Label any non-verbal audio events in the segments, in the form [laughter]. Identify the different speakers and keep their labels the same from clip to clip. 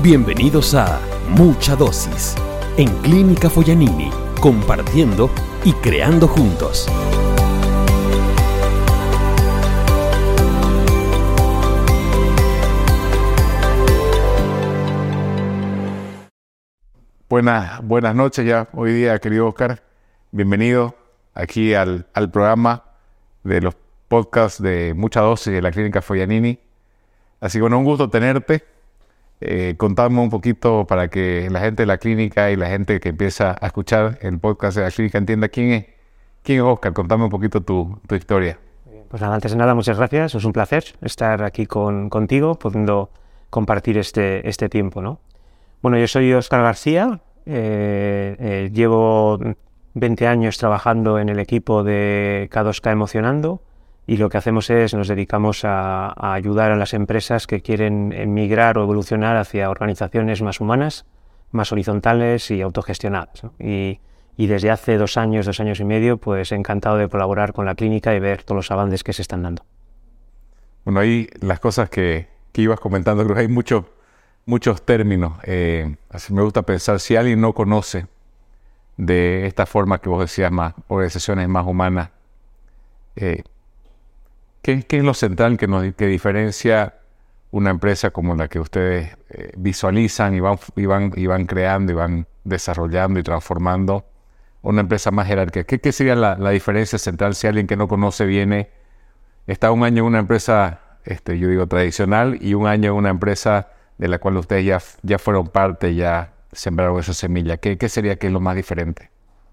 Speaker 1: Bienvenidos a Mucha Dosis en Clínica Foyanini, compartiendo y creando juntos.
Speaker 2: Buenas, buenas noches ya hoy día, querido Oscar. Bienvenido aquí al, al programa de los podcasts de Mucha Dosis de la Clínica Foyanini. Así que bueno, un gusto tenerte. Eh, un poquito para que la gente de la clínica y la gente que empieza a escuchar el podcast de la clínica entienda quién es, quién es Oscar. Contame un poquito tu, tu historia.
Speaker 3: Pues nada, antes de nada, muchas gracias. Es un placer estar aquí con, contigo, pudiendo compartir este, este tiempo. ¿no? Bueno, yo soy Oscar García, eh, eh, llevo 20 años trabajando en el equipo de K2K Emocionando y lo que hacemos es nos dedicamos a, ayudar a las empresas que quieren migrar o evolucionar hacia organizaciones más humanas, más horizontales y autogestionadas. Y, desde hace dos años, dos años y medio, pues encantado de colaborar con la clínica y ver todos los avances que se están dando.
Speaker 2: Bueno, ahí las cosas que, que ibas comentando, creo que hay muchos muchos términos. Eh, así me gusta pensar, si alguien no conoce de esta forma que vos decías, más organizaciones más humanas, eh, ¿Qué, ¿Qué, es lo central que, nos, que diferencia una empresa como la que ustedes eh, visualizan y van, y, van, y van creando y van desarrollando y transformando una empresa más jerárquica? ¿Qué, qué sería la, la, diferencia central si alguien que no conoce viene, está un año en una empresa, este, yo digo, tradicional y un año en una empresa de la cual ustedes ya, ya fueron parte, ya sembraron esa semilla? ¿Qué, qué sería que es lo más diferente?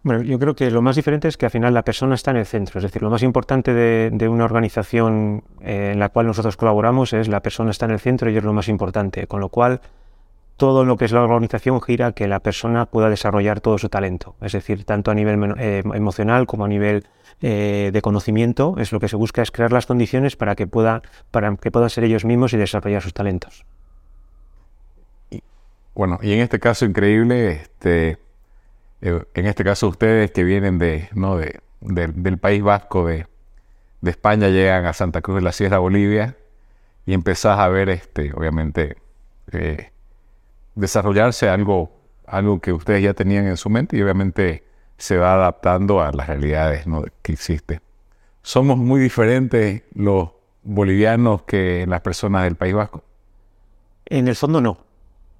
Speaker 3: Bueno, yo creo que lo más diferente es que al final la persona está en el centro. Es decir, lo más importante de, una organización eh, en la cual nosotros colaboramos es la persona está en el centro y es lo más importante. Con lo cual, todo lo que es la organización gira a que la persona pueda desarrollar todo su talento. Es decir, tanto a nivel eh, emocional como a nivel eh, de conocimiento, es lo que se busca es crear las condiciones para que, pueda, para que puedan ser ellos mismos y desarrollar sus talentos.
Speaker 2: Y, bueno, y en este caso increíble, este en este caso ustedes que vienen de, ¿no? de del País Vasco, de, de, España, llegan a Santa Cruz de la Sierra, Bolivia, y empezás a ver, este, obviamente, eh, desarrollarse algo, algo que ustedes ya tenían en su mente y obviamente se va adaptando a las realidades ¿no? que existen. Somos muy diferentes los bolivianos que las personas del País Vasco.
Speaker 3: En el fondo no.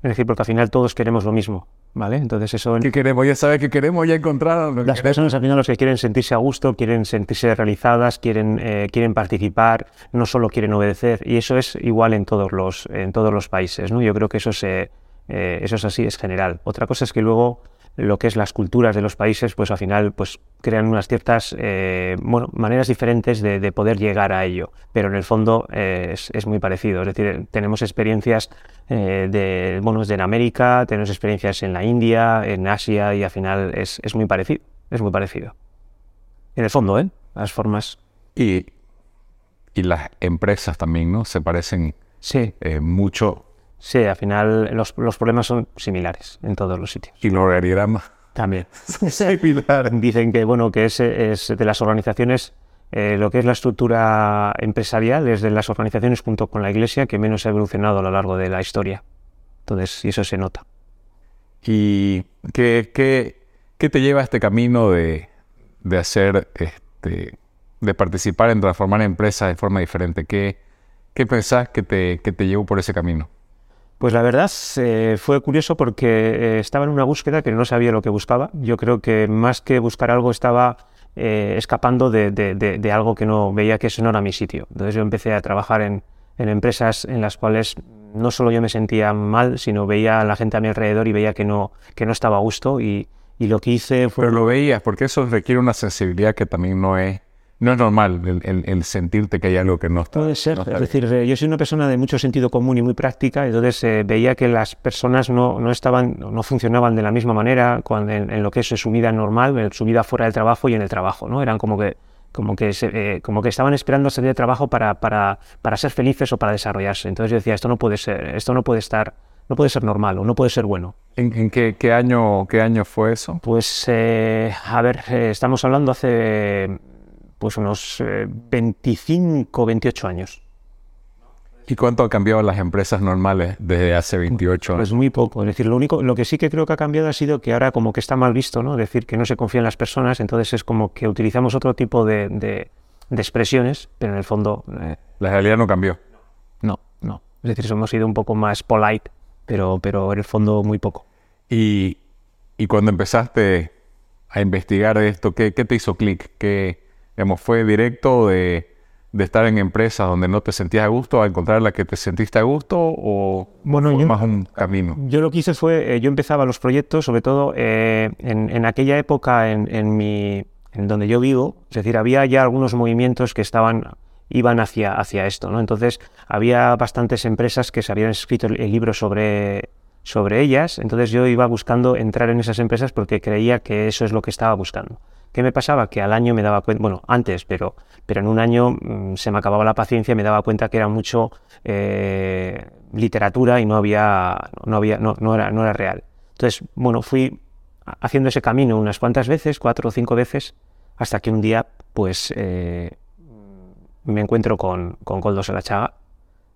Speaker 3: Es decir, porque al final todos queremos lo mismo. ¿Vale? Entonces eso...
Speaker 2: ¿Qué queremos? Ya sabes que queremos, ya encontraron.
Speaker 3: Las
Speaker 2: queremos.
Speaker 3: personas al final los que quieren sentirse a gusto, quieren sentirse realizadas, quieren, eh, quieren participar, no solo quieren obedecer. Y eso es igual en todos los, en todos los países, ¿no? Yo creo que eso, se, eh, eso es así, es general. Otra cosa es que luego lo que es las culturas de los países, pues al final pues crean unas ciertas eh, bueno, maneras diferentes de, de, poder llegar a ello, pero en el fondo eh, es, es, muy parecido. Es decir, tenemos experiencias eh, de, bueno, en América, tenemos experiencias en la India, en Asia y al final es, es muy parecido. Es muy parecido. En el fondo, ¿eh? Las formas.
Speaker 2: Y, y las empresas también, ¿no? Se parecen
Speaker 3: sí.
Speaker 2: mucho
Speaker 3: Sí, al final los, los, problemas son similares en todos los sitios.
Speaker 2: ¿Y los organigramas?
Speaker 3: También. [laughs] Dicen que, bueno, que es, es de las organizaciones, eh, lo que es la estructura empresarial, es de las organizaciones junto con la Iglesia que menos ha evolucionado a lo largo de la historia. Entonces, y eso se nota.
Speaker 2: ¿Y qué, qué, qué te lleva a este camino de, de hacer, este, de participar en transformar empresas de forma diferente? ¿Qué, qué pensás que te, que te llevó por ese camino?
Speaker 3: Pues la verdad eh, fue curioso porque eh, estaba en una búsqueda que no sabía lo que buscaba. Yo creo que más que buscar algo estaba eh, escapando de, de, de, de, algo que no veía que eso no era mi sitio. Entonces yo empecé a trabajar en, en, empresas en las cuales no solo yo me sentía mal, sino veía a la gente a mi alrededor y veía que no, que no estaba a gusto y, y lo que hice fue...
Speaker 2: Pero lo veías, porque eso requiere una sensibilidad que también no es no es normal el, el, el, sentirte que hay algo que no está.
Speaker 3: Puede ser.
Speaker 2: No está
Speaker 3: es decir, eh, yo soy una persona de mucho sentido común y muy práctica, entonces eh, veía que las personas no, no estaban, no funcionaban de la misma manera cuando, en, en, lo que es su vida normal, en su vida fuera del trabajo y en el trabajo, ¿no? Eran como que como que, se, eh, como que estaban esperando salir de trabajo para, para, para ser felices o para desarrollarse. Entonces yo decía, esto no puede ser, esto no puede estar, no puede ser normal o no puede ser bueno.
Speaker 2: ¿En, en qué, qué, año, qué año fue eso?
Speaker 3: Pues, eh, a ver, estamos hablando hace pues unos eh, 25, 28 años.
Speaker 2: ¿Y cuánto han cambiado las empresas normales desde hace 28 años?
Speaker 3: Pues muy poco. Es decir, lo único, lo que sí que creo que ha cambiado ha sido que ahora como que está mal visto, ¿no? Es decir, que no se confía en las personas, entonces es como que utilizamos otro tipo de, de- de expresiones, pero en el fondo eh,
Speaker 2: La realidad no cambió.
Speaker 3: no, no. Es decir, hemos sido un poco más polite, pero, pero en el fondo muy poco.
Speaker 2: Y, y cuando empezaste a investigar esto, ¿qué, qué te hizo clic? ¿Qué, digamos, ¿Fue directo de, de estar en empresas donde no te sentías a gusto a encontrar la que te sentiste a gusto o
Speaker 3: Bueno,
Speaker 2: fue
Speaker 3: yo-
Speaker 2: más un camino?
Speaker 3: Yo lo que hice fue, eh, yo empezaba los proyectos, sobre todo eh, en, en aquella época en, en mi, en donde yo vivo, es decir, había ya algunos movimientos que estaban, iban hacia, hacia esto, ¿no? Entonces, había bastantes empresas que se habían escrito el, el libro sobre, sobre ellas, entonces yo iba buscando entrar en esas empresas porque creía que eso es lo que estaba buscando. ¿Qué me pasaba? Que al año me daba cuenta, bueno, antes, pero, pero en un año mm, se me acababa la paciencia y me daba cuenta que era mucho eh, literatura y no había, no había, no, no era, no era real. Entonces, bueno, fui haciendo ese camino unas cuantas veces, cuatro o cinco veces, hasta que un día, pues, eh, me encuentro con, con Goldos en la Chaga.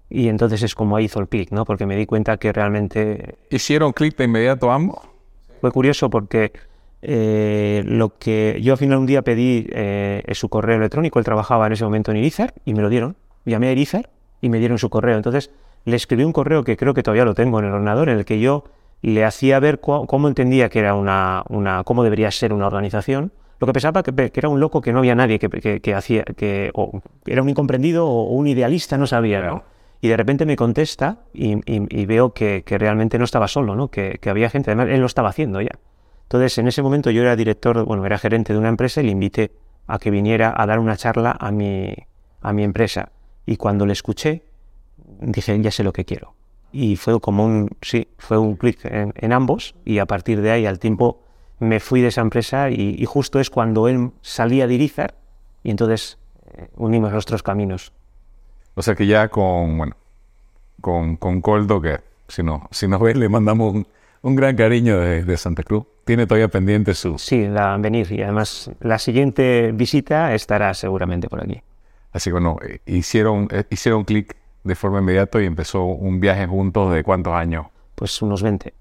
Speaker 3: Y entonces es como ahí hizo el clic, ¿no? Porque me di cuenta que realmente
Speaker 2: ¿Hicieron clic de inmediato ambos?
Speaker 3: fue curioso porque eh, lo que yo al final un día pedí eh, su correo electrónico, él trabajaba en ese momento en Irizar y me lo dieron. Llamé a Irizar y me dieron su correo. Entonces le escribí un correo que creo que todavía lo tengo en el ordenador, en el que yo le hacía ver cómo entendía que era una, una, cómo debería ser una organización. Lo que pensaba que, que era un loco que no había nadie que, que- que hacía, que o era un incomprendido o un idealista, no sabía, ¿no? Y de repente me contesta y, y- y veo que, realmente no estaba solo, ¿no? Que había gente, además él lo estaba haciendo ya. Entonces, en ese momento yo era director, bueno, era gerente de una empresa y le invité a que viniera a dar una charla a mi, a mi empresa. Y cuando le escuché, dije, ya sé lo que quiero. Y fue como un, sí, fue un clic en, ambos y a partir de ahí al tiempo me fui de esa empresa y, justo es cuando él salía de Irizar y entonces eh, unimos nuestros caminos.
Speaker 2: O sea que ya con, bueno, con, con Coldo, que si, no, si nos ve, le mandamos un, un gran cariño de, de Santa Cruz. Tiene todavía pendiente su...
Speaker 3: Sí, la venir y además la siguiente visita estará seguramente por aquí.
Speaker 2: Así que bueno, eh, hicieron, eh, hicieron clic de forma inmediata y empezó un viaje juntos de cuántos años.
Speaker 3: Pues unos 20.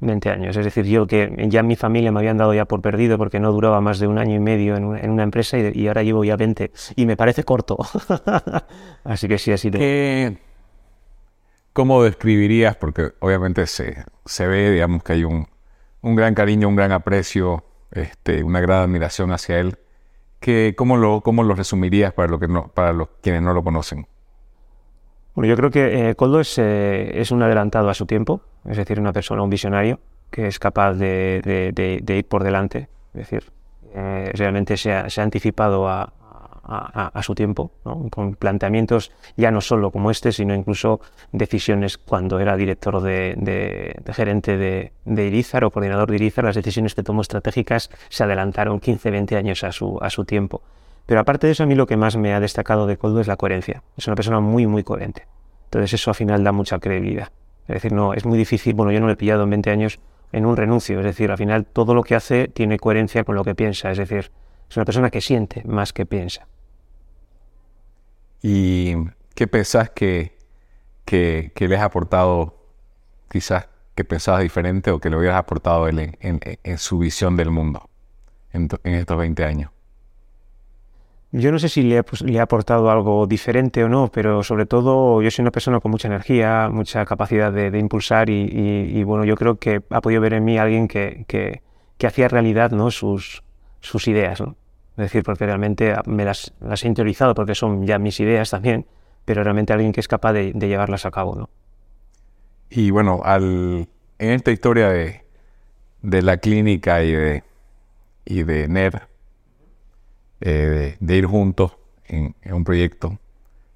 Speaker 3: 20 años. Es decir, yo que ya mi familia me habían dado ya por perdido porque no duraba más de un año y medio en una, en una empresa y, y ahora llevo ya 20 y me parece corto. [laughs] Así que sí ha sido.
Speaker 2: ¿Qué, ¿Cómo describirías? Porque obviamente se, se ve, digamos, que hay un, un gran cariño, un gran aprecio, este, una gran admiración hacia él. ¿Qué, cómo, lo, ¿Cómo lo resumirías para, lo que no, para los quienes no lo conocen?
Speaker 3: Bueno, yo creo que eh, Coldo es, eh, es un adelantado a su tiempo, es decir, una persona, un visionario que es capaz de, de- de- de ir por delante, es decir, eh, realmente se ha, se ha anticipado a, a- su tiempo, con planteamientos ya no solo como este, sino incluso decisiones cuando era director de gerente de, de Irizar o coordinador de Irizar, las decisiones que tomó estratégicas se adelantaron 15, 20 años a su, a su tiempo. Pero aparte de eso, a mí lo que más me ha destacado de Coldo es la coherencia. Es una persona muy, muy coherente. Entonces eso al final da mucha credibilidad. Es decir, no, es muy difícil, bueno, yo no lo he pillado en 20 años en un renuncio. Es decir, al final todo lo que hace tiene coherencia con lo que piensa. Es decir, es una persona que siente más que piensa.
Speaker 2: ¿Y qué pensás que, que, que le has aportado, quizás que pensabas diferente o que le hubieras aportado él en, en- en su visión del mundo en, to- en estos 20 años?
Speaker 3: Yo no sé si le, pues, le he aportado algo diferente o no, pero sobre todo yo soy una persona con mucha energía, mucha capacidad de, de impulsar y, y- y, bueno, yo creo que ha podido ver en mí a alguien que, que- que hacía realidad ¿no? sus, sus ideas. ¿no? Es decir, porque realmente me las, las he interiorizado porque son ya mis ideas también, pero realmente alguien que es capaz de, de llevarlas a cabo. ¿no?
Speaker 2: Y bueno, al, en esta historia de, de la clínica y de, y de NER, eh, de, de ir juntos en, en un proyecto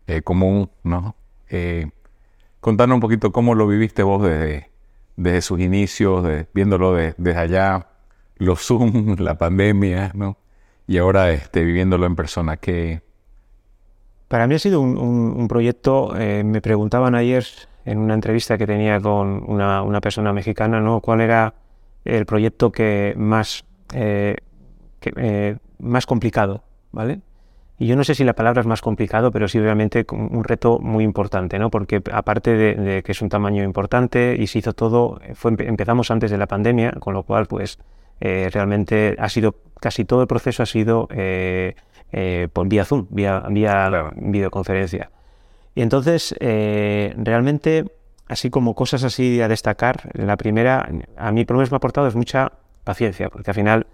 Speaker 2: eh, común, ¿no? Eh, contanos un poquito cómo lo viviste vos desde, desde sus inicios, de- viéndolo de- desde allá, los Zoom, la pandemia, ¿no? Y ahora este, viviéndolo en persona, que
Speaker 3: Para mí ha sido un, proyecto, eh, me preguntaban ayer en una entrevista que tenía con una, una persona mexicana, ¿no? ¿Cuál era el proyecto que más, eh, que, eh, más complicado, ¿vale? y yo no sé si la palabra es más complicado, pero sí realmente un reto muy importante, ¿no? Porque aparte de, que es un tamaño importante y se hizo todo, fue, empezamos antes de la pandemia, con lo cual pues eh, realmente ha sido, casi todo el proceso ha sido eh, eh, por vía Zoom, vía, vía videoconferencia. Y entonces, realmente, así como cosas así a destacar, la primera, a mí por lo menos me ha aportado es mucha paciencia, porque al final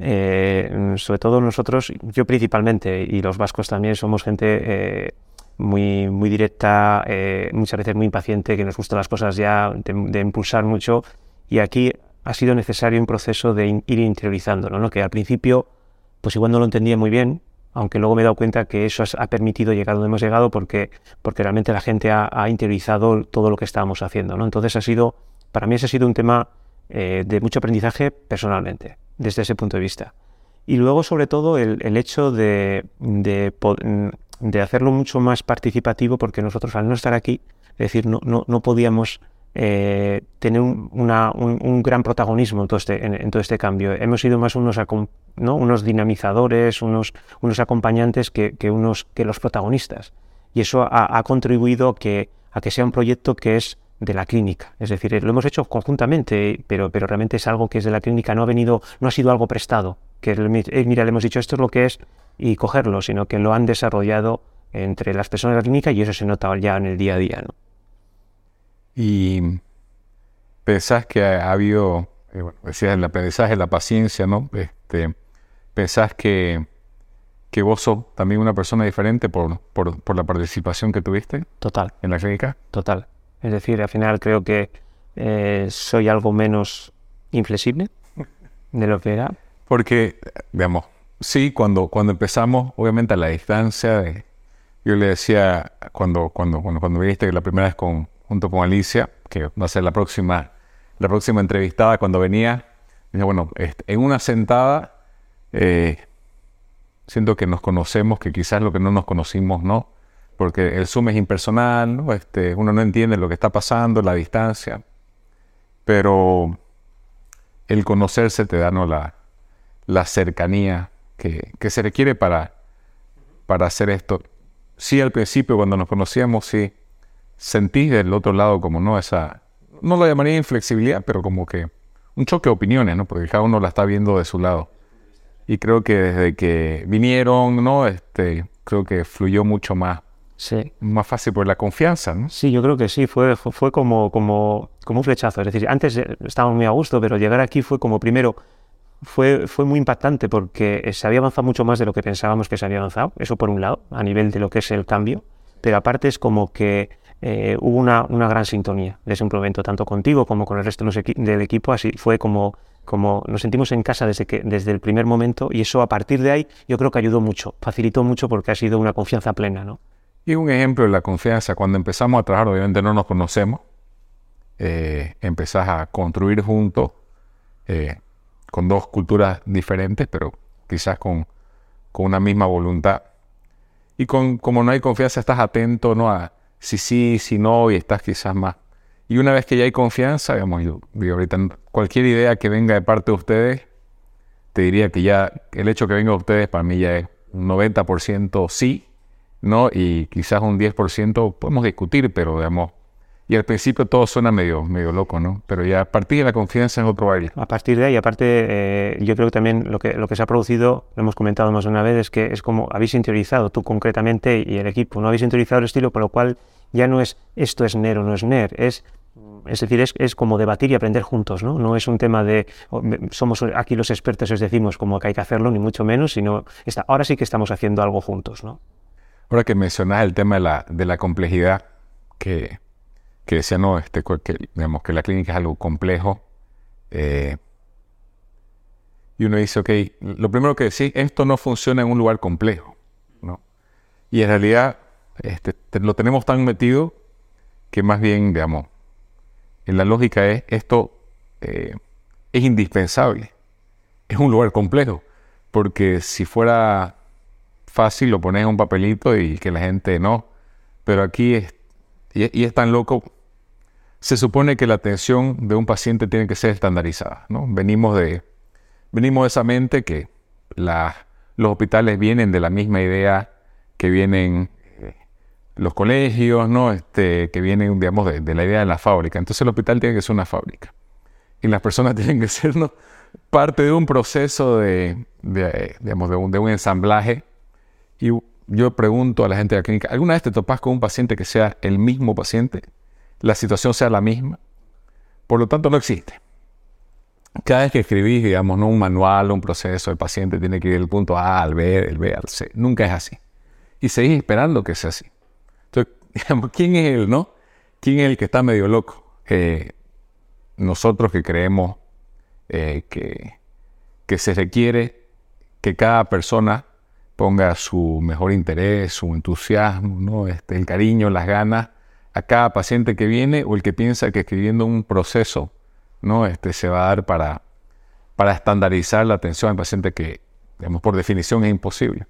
Speaker 3: eh, sobre todo nosotros, yo principalmente y los vascos también somos gente eh, muy, muy directa, eh, muchas veces muy impaciente, que nos gustan las cosas ya, de, impulsar mucho. Y aquí ha sido necesario un proceso de ir interiorizándolo, ¿no? que al principio, pues igual no lo entendía muy bien, aunque luego me he dado cuenta que eso ha permitido llegar donde hemos llegado porque, porque realmente la gente ha, interiorizado todo lo que estábamos haciendo. ¿no? Entonces ha sido, para mí ese ha sido un tema de mucho aprendizaje personalmente desde ese punto de vista. Y luego, sobre todo, el, hecho de, de, hacerlo mucho más participativo, porque nosotros al no estar aquí, es decir, no, no, no podíamos eh, tener un, un, gran protagonismo en todo este, en, todo este cambio. Hemos sido más unos, ¿no? unos dinamizadores, unos, unos acompañantes que, que, unos, que los protagonistas. Y eso ha, ha contribuido que, a que sea un proyecto que es de la clínica. Es decir, lo hemos hecho conjuntamente, pero, pero realmente es algo que es de la clínica, no ha venido, no ha sido algo prestado, que eh, mira, le hemos dicho esto es lo que es y cogerlo, sino que lo han desarrollado entre las personas de la clínica y eso se nota ya en el día a día. ¿no?
Speaker 2: Y pensás que ha habido, eh, bueno, decías el aprendizaje, la paciencia, ¿no? Este, pensás que, que vos sos también una persona diferente por, por, por la participación que tuviste.
Speaker 3: Total.
Speaker 2: En la clínica.
Speaker 3: Total. Es decir, al final creo que eh, soy algo menos inflexible de lo que era.
Speaker 2: Porque, digamos, sí, cuando, cuando empezamos, obviamente a la distancia, yo le decía cuando, cuando, cuando, cuando viniste la primera vez con, junto con Alicia, que va a ser la próxima, la próxima entrevistada cuando venía, dije, bueno, este, en una sentada, eh, siento que nos conocemos, que quizás lo que no nos conocimos, ¿no? porque el Zoom es impersonal, este, uno no entiende lo que está pasando, la distancia, pero el conocerse te da ¿no? la, la cercanía que, que, se requiere para, para hacer esto. Sí, al principio cuando nos conocíamos, sí, sentí del otro lado como no esa, no lo llamaría inflexibilidad, pero como que un choque de opiniones, ¿no? Porque cada uno la está viendo de su lado. Y creo que desde que vinieron, ¿no? Este, creo que fluyó mucho más
Speaker 3: Sí.
Speaker 2: Más fácil por la confianza, ¿no?
Speaker 3: Sí, yo creo que sí, fue, fue, como, como, como un flechazo. Es decir, antes eh, estábamos muy a gusto, pero llegar aquí fue como primero, fue, fue muy impactante porque se había avanzado mucho más de lo que pensábamos que se había avanzado, eso por un lado, a nivel de lo que es el cambio, pero aparte es como que eh, hubo una, una, gran sintonía desde un momento, tanto contigo como con el resto del equipo, así fue como, como nos sentimos en casa desde, que, desde el primer momento y eso a partir de ahí yo creo que ayudó mucho, facilitó mucho porque ha sido una confianza plena, ¿no?
Speaker 2: Y un ejemplo de la confianza, cuando empezamos a trabajar, obviamente no nos conocemos, eh, empezás a construir juntos eh, con dos culturas diferentes, pero quizás con, con, una misma voluntad. Y con, como no hay confianza, estás atento ¿no? a si sí, si no, y estás quizás más. Y una vez que ya hay confianza, digamos, yo, ahorita cualquier idea que venga de parte de ustedes, te diría que ya el hecho que venga de ustedes para mí ya es un 90% sí ¿no? Y quizás un 10% podemos discutir, pero digamos, y al principio todo suena medio, medio loco, ¿no? Pero ya a partir de la confianza es otro baile.
Speaker 3: A partir de ahí, aparte, eh, yo creo que también lo que, lo que se ha producido, lo hemos comentado más de una vez, es que es como habéis interiorizado tú concretamente y el equipo, no habéis interiorizado el estilo, por lo cual ya no es esto es NER o no es NER, es es decir, es, es, como debatir y aprender juntos, ¿no? No es un tema de somos aquí los expertos, os decimos como que hay que hacerlo, ni mucho menos, sino está, ahora sí que estamos haciendo algo juntos, ¿no?
Speaker 2: Ahora que mencionas el tema de la, de la complejidad, que, que decía, no, este, que, digamos, que la clínica es algo complejo. Eh, y uno dice, ok, lo primero que decís, esto no funciona en un lugar complejo. ¿no? Y en realidad este, lo tenemos tan metido que más bien, digamos, en la lógica es, esto eh, es indispensable. Es un lugar complejo. Porque si fuera fácil, lo pones en un papelito y que la gente no. Pero aquí es, y, es tan loco. Se supone que la atención de un paciente tiene que ser estandarizada. ¿no? Venimos, de, venimos de esa mente que los hospitales vienen de la misma idea que vienen eh, los colegios, ¿no? Este, que vienen, digamos, de, la idea de la fábrica. Entonces el hospital tiene que ser una fábrica. Y las personas [laughs] tienen que ser parte de un proceso de, digamos, de de un ensamblaje. Y yo pregunto a la gente de la clínica, ¿alguna vez te topas con un paciente que sea el mismo paciente? La situación sea la misma. Por lo tanto, no existe. Cada vez que escribís, digamos, ¿no? un manual, un proceso, el paciente tiene que ir del punto A al B, del B al C. Nunca es así. Y seguís esperando que sea así. Entonces, [laughs] digamos, ¿quién es él, no? ¿Quién es el que está medio loco? Eh, nosotros que creemos eh, que, que se requiere que cada persona ponga su mejor interés, su entusiasmo, ¿no? este, el cariño, las ganas a cada paciente que viene o el que piensa que escribiendo un proceso ¿no? este, se va a dar para, para estandarizar la atención al paciente que, digamos, por definición es imposible.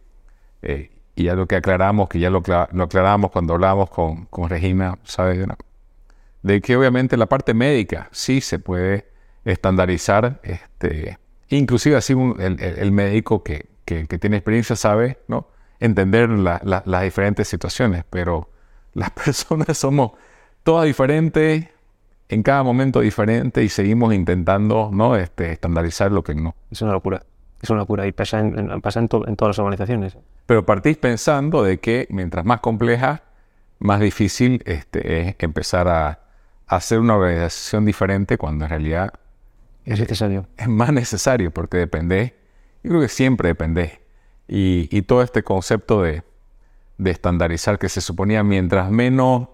Speaker 2: Eh, y ya lo que aclaramos, que ya lo, lo aclaramos cuando hablamos con, con Regina, ¿sabes? De que obviamente la parte médica sí se puede estandarizar, este, inclusive así el médico que, que, tiene experiencia sabe ¿no? entender las diferentes situaciones, pero las [laughs] personas somos todas diferentes, en cada momento diferente y seguimos intentando ¿no? este, estandarizar lo que no.
Speaker 3: Es una locura. Es una locura y pasa en, pasa en, todas las organizaciones.
Speaker 2: Pero partís pensando de que mientras más compleja, más difícil este, es empezar a, hacer una organización diferente cuando en realidad
Speaker 3: es necesario.
Speaker 2: Es más necesario porque depende yo creo que siempre depende. Y, todo este concepto de, estandarizar que se suponía mientras menos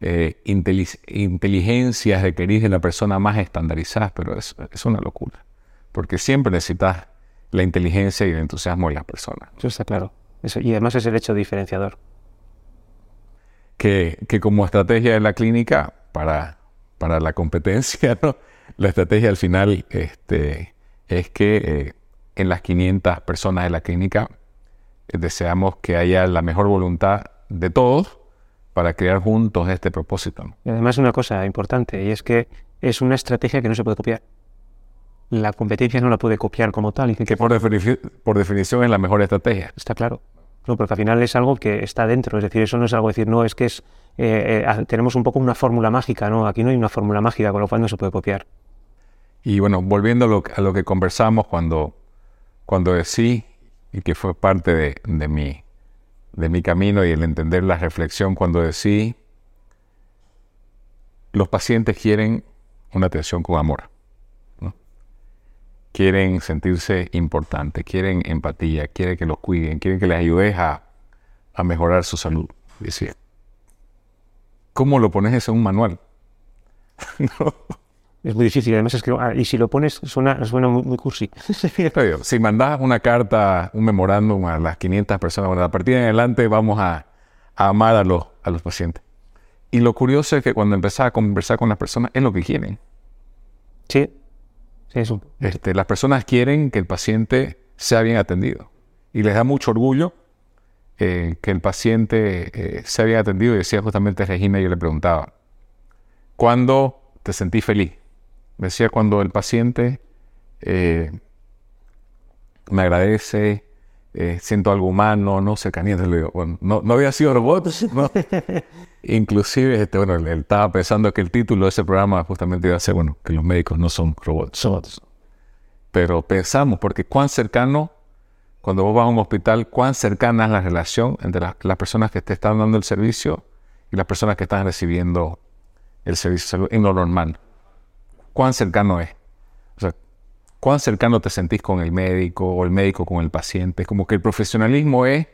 Speaker 2: eh, inteligencias requerís de la persona, más estandarizadas, pero es, es una locura. Porque siempre necesitas la inteligencia y el entusiasmo de las personas.
Speaker 3: Eso está claro. y además es el hecho diferenciador.
Speaker 2: Que, como estrategia de la clínica para, para la competencia, [laughs] la estrategia al final este, es que eh, en las 500 personas de la clínica. Eh, deseamos que haya la mejor voluntad de todos para crear juntos este propósito.
Speaker 3: Y además una cosa importante, y es que es una estrategia que no se puede copiar. La competencia no la puede copiar como tal.
Speaker 2: que, por, definición es la mejor estrategia.
Speaker 3: Está claro. No, porque al final es algo que está dentro. Es decir, eso no es algo decir, no, es que es eh, eh, tenemos un poco una fórmula mágica, ¿no? Aquí no hay una fórmula mágica, con lo cual no se puede copiar.
Speaker 2: Y bueno, volviendo a lo, a lo que conversamos cuando cuando decí, y que fue parte de, de, mi, de mi camino y el entender la reflexión, cuando decí, los pacientes quieren una atención con amor. Quieren sentirse importantes, quieren empatía, quieren que los cuiden, quieren que les ayudes a, a mejorar su salud. Decía, ¿cómo lo pones eso en un manual? [laughs]
Speaker 3: no es muy difícil. Además, es que, ah, y si lo pones, suena, suena muy, cursi. [laughs]
Speaker 2: si mandas una carta, un memorándum a las 500 personas, bueno, a partir de adelante vamos a, amar a los, a los pacientes. Y lo curioso es que cuando empezás a conversar con las personas, es lo que quieren.
Speaker 3: Sí, sí, eso.
Speaker 2: Este, las personas quieren que el paciente sea bien atendido. Y les da mucho orgullo eh, que el paciente eh, sea bien atendido. Y decía justamente Regina, yo le preguntaba, ¿cuándo te sentí feliz? Decía cuando el paciente eh, me agradece, eh, siento algo humano, no cercanía, le digo, bueno, no, no, había sido robot, [laughs] ¿no? Inclusive, este, bueno, él estaba pensando que el título de ese programa justamente iba a ser, bueno, que los médicos no son robots. robots. Pero pensamos, porque cuán cercano, cuando vos vas a un hospital, cuán cercana es la relación entre las personas que te están dando el servicio y las personas que están recibiendo el servicio de salud en lo normal cuán cercano es. O sea, cuán cercano te sentís con el médico o el médico con el paciente. Como que el profesionalismo es,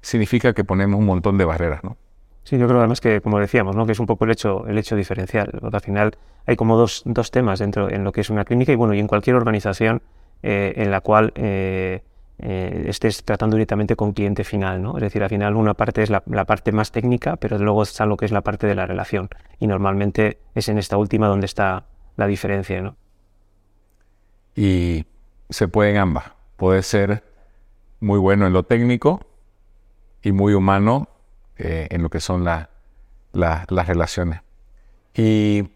Speaker 2: significa que ponemos un montón de barreras, ¿no?
Speaker 3: Sí, yo creo además que, como decíamos, ¿no? que es un poco el hecho, el hecho diferencial. Porque al final hay como dos, dos, temas dentro en lo que es una clínica y bueno, y en cualquier organización eh, en la cual eh, eh, estés tratando directamente con cliente final, ¿no? Es decir, al final una parte es la, la, parte más técnica, pero luego está lo que es la parte de la relación. Y normalmente es en esta última donde está la diferencia, ¿no?
Speaker 2: Y se puede en ambas. Puede ser muy bueno en lo técnico y muy humano eh, en lo que son las relaciones. Y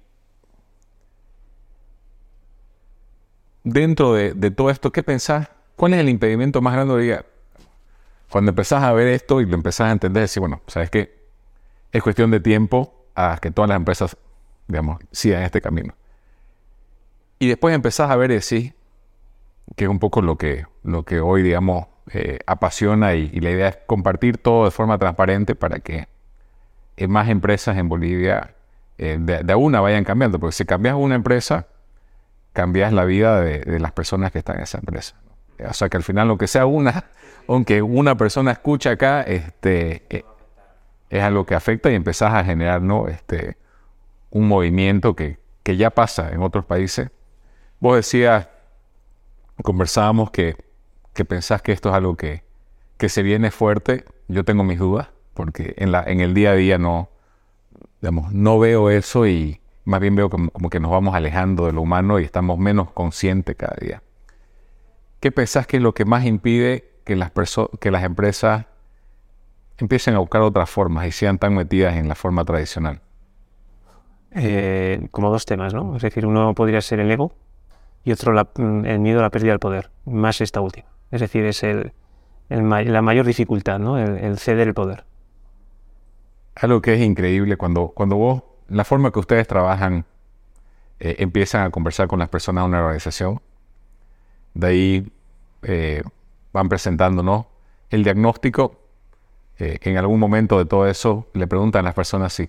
Speaker 2: dentro de, todo esto, ¿qué pensás? ¿Cuál es el impedimento más grande? cuando empezás a ver esto y lo empezás a entender, decís, bueno, sabes que es cuestión de tiempo a que todas las empresas, digamos, sigan este camino. Y después empezás a ver y decís, que es un poco lo que, lo que hoy, digamos, eh, apasiona y, la idea es compartir todo de forma transparente para que más empresas en Bolivia eh, de, una vayan cambiando, porque si cambias una empresa, cambias la vida de, las personas que están en esa empresa. O sea que al final, lo que sea una, [laughs] aunque una persona escucha acá, este, eh, es algo que afecta y empezás a generar ¿no? este, un movimiento que, que ya pasa en otros países. Vos decías, conversábamos que que pensás que esto es algo que, que se viene fuerte, yo tengo mis dudas, porque en, la, en el día a día no, digamos, no veo eso y más bien veo como, que nos vamos alejando de lo humano y estamos menos conscientes cada día. ¿Qué pensás que es lo que más impide que las, que las empresas empiecen a buscar otras formas y sean tan metidas en la forma tradicional?
Speaker 3: Eh, como dos temas, ¿no? Es decir, uno podría ser el ego y otro el miedo a la pérdida del poder, más esta última. Es decir, es el, la mayor dificultad, ¿no? El, ceder el poder.
Speaker 2: Algo que es increíble cuando, cuando vos, la forma que ustedes trabajan, eh, empiezan a conversar con las personas de una organización, de ahí eh, van presentándonos el diagnóstico. Eh, en algún momento de todo eso le preguntan a las personas si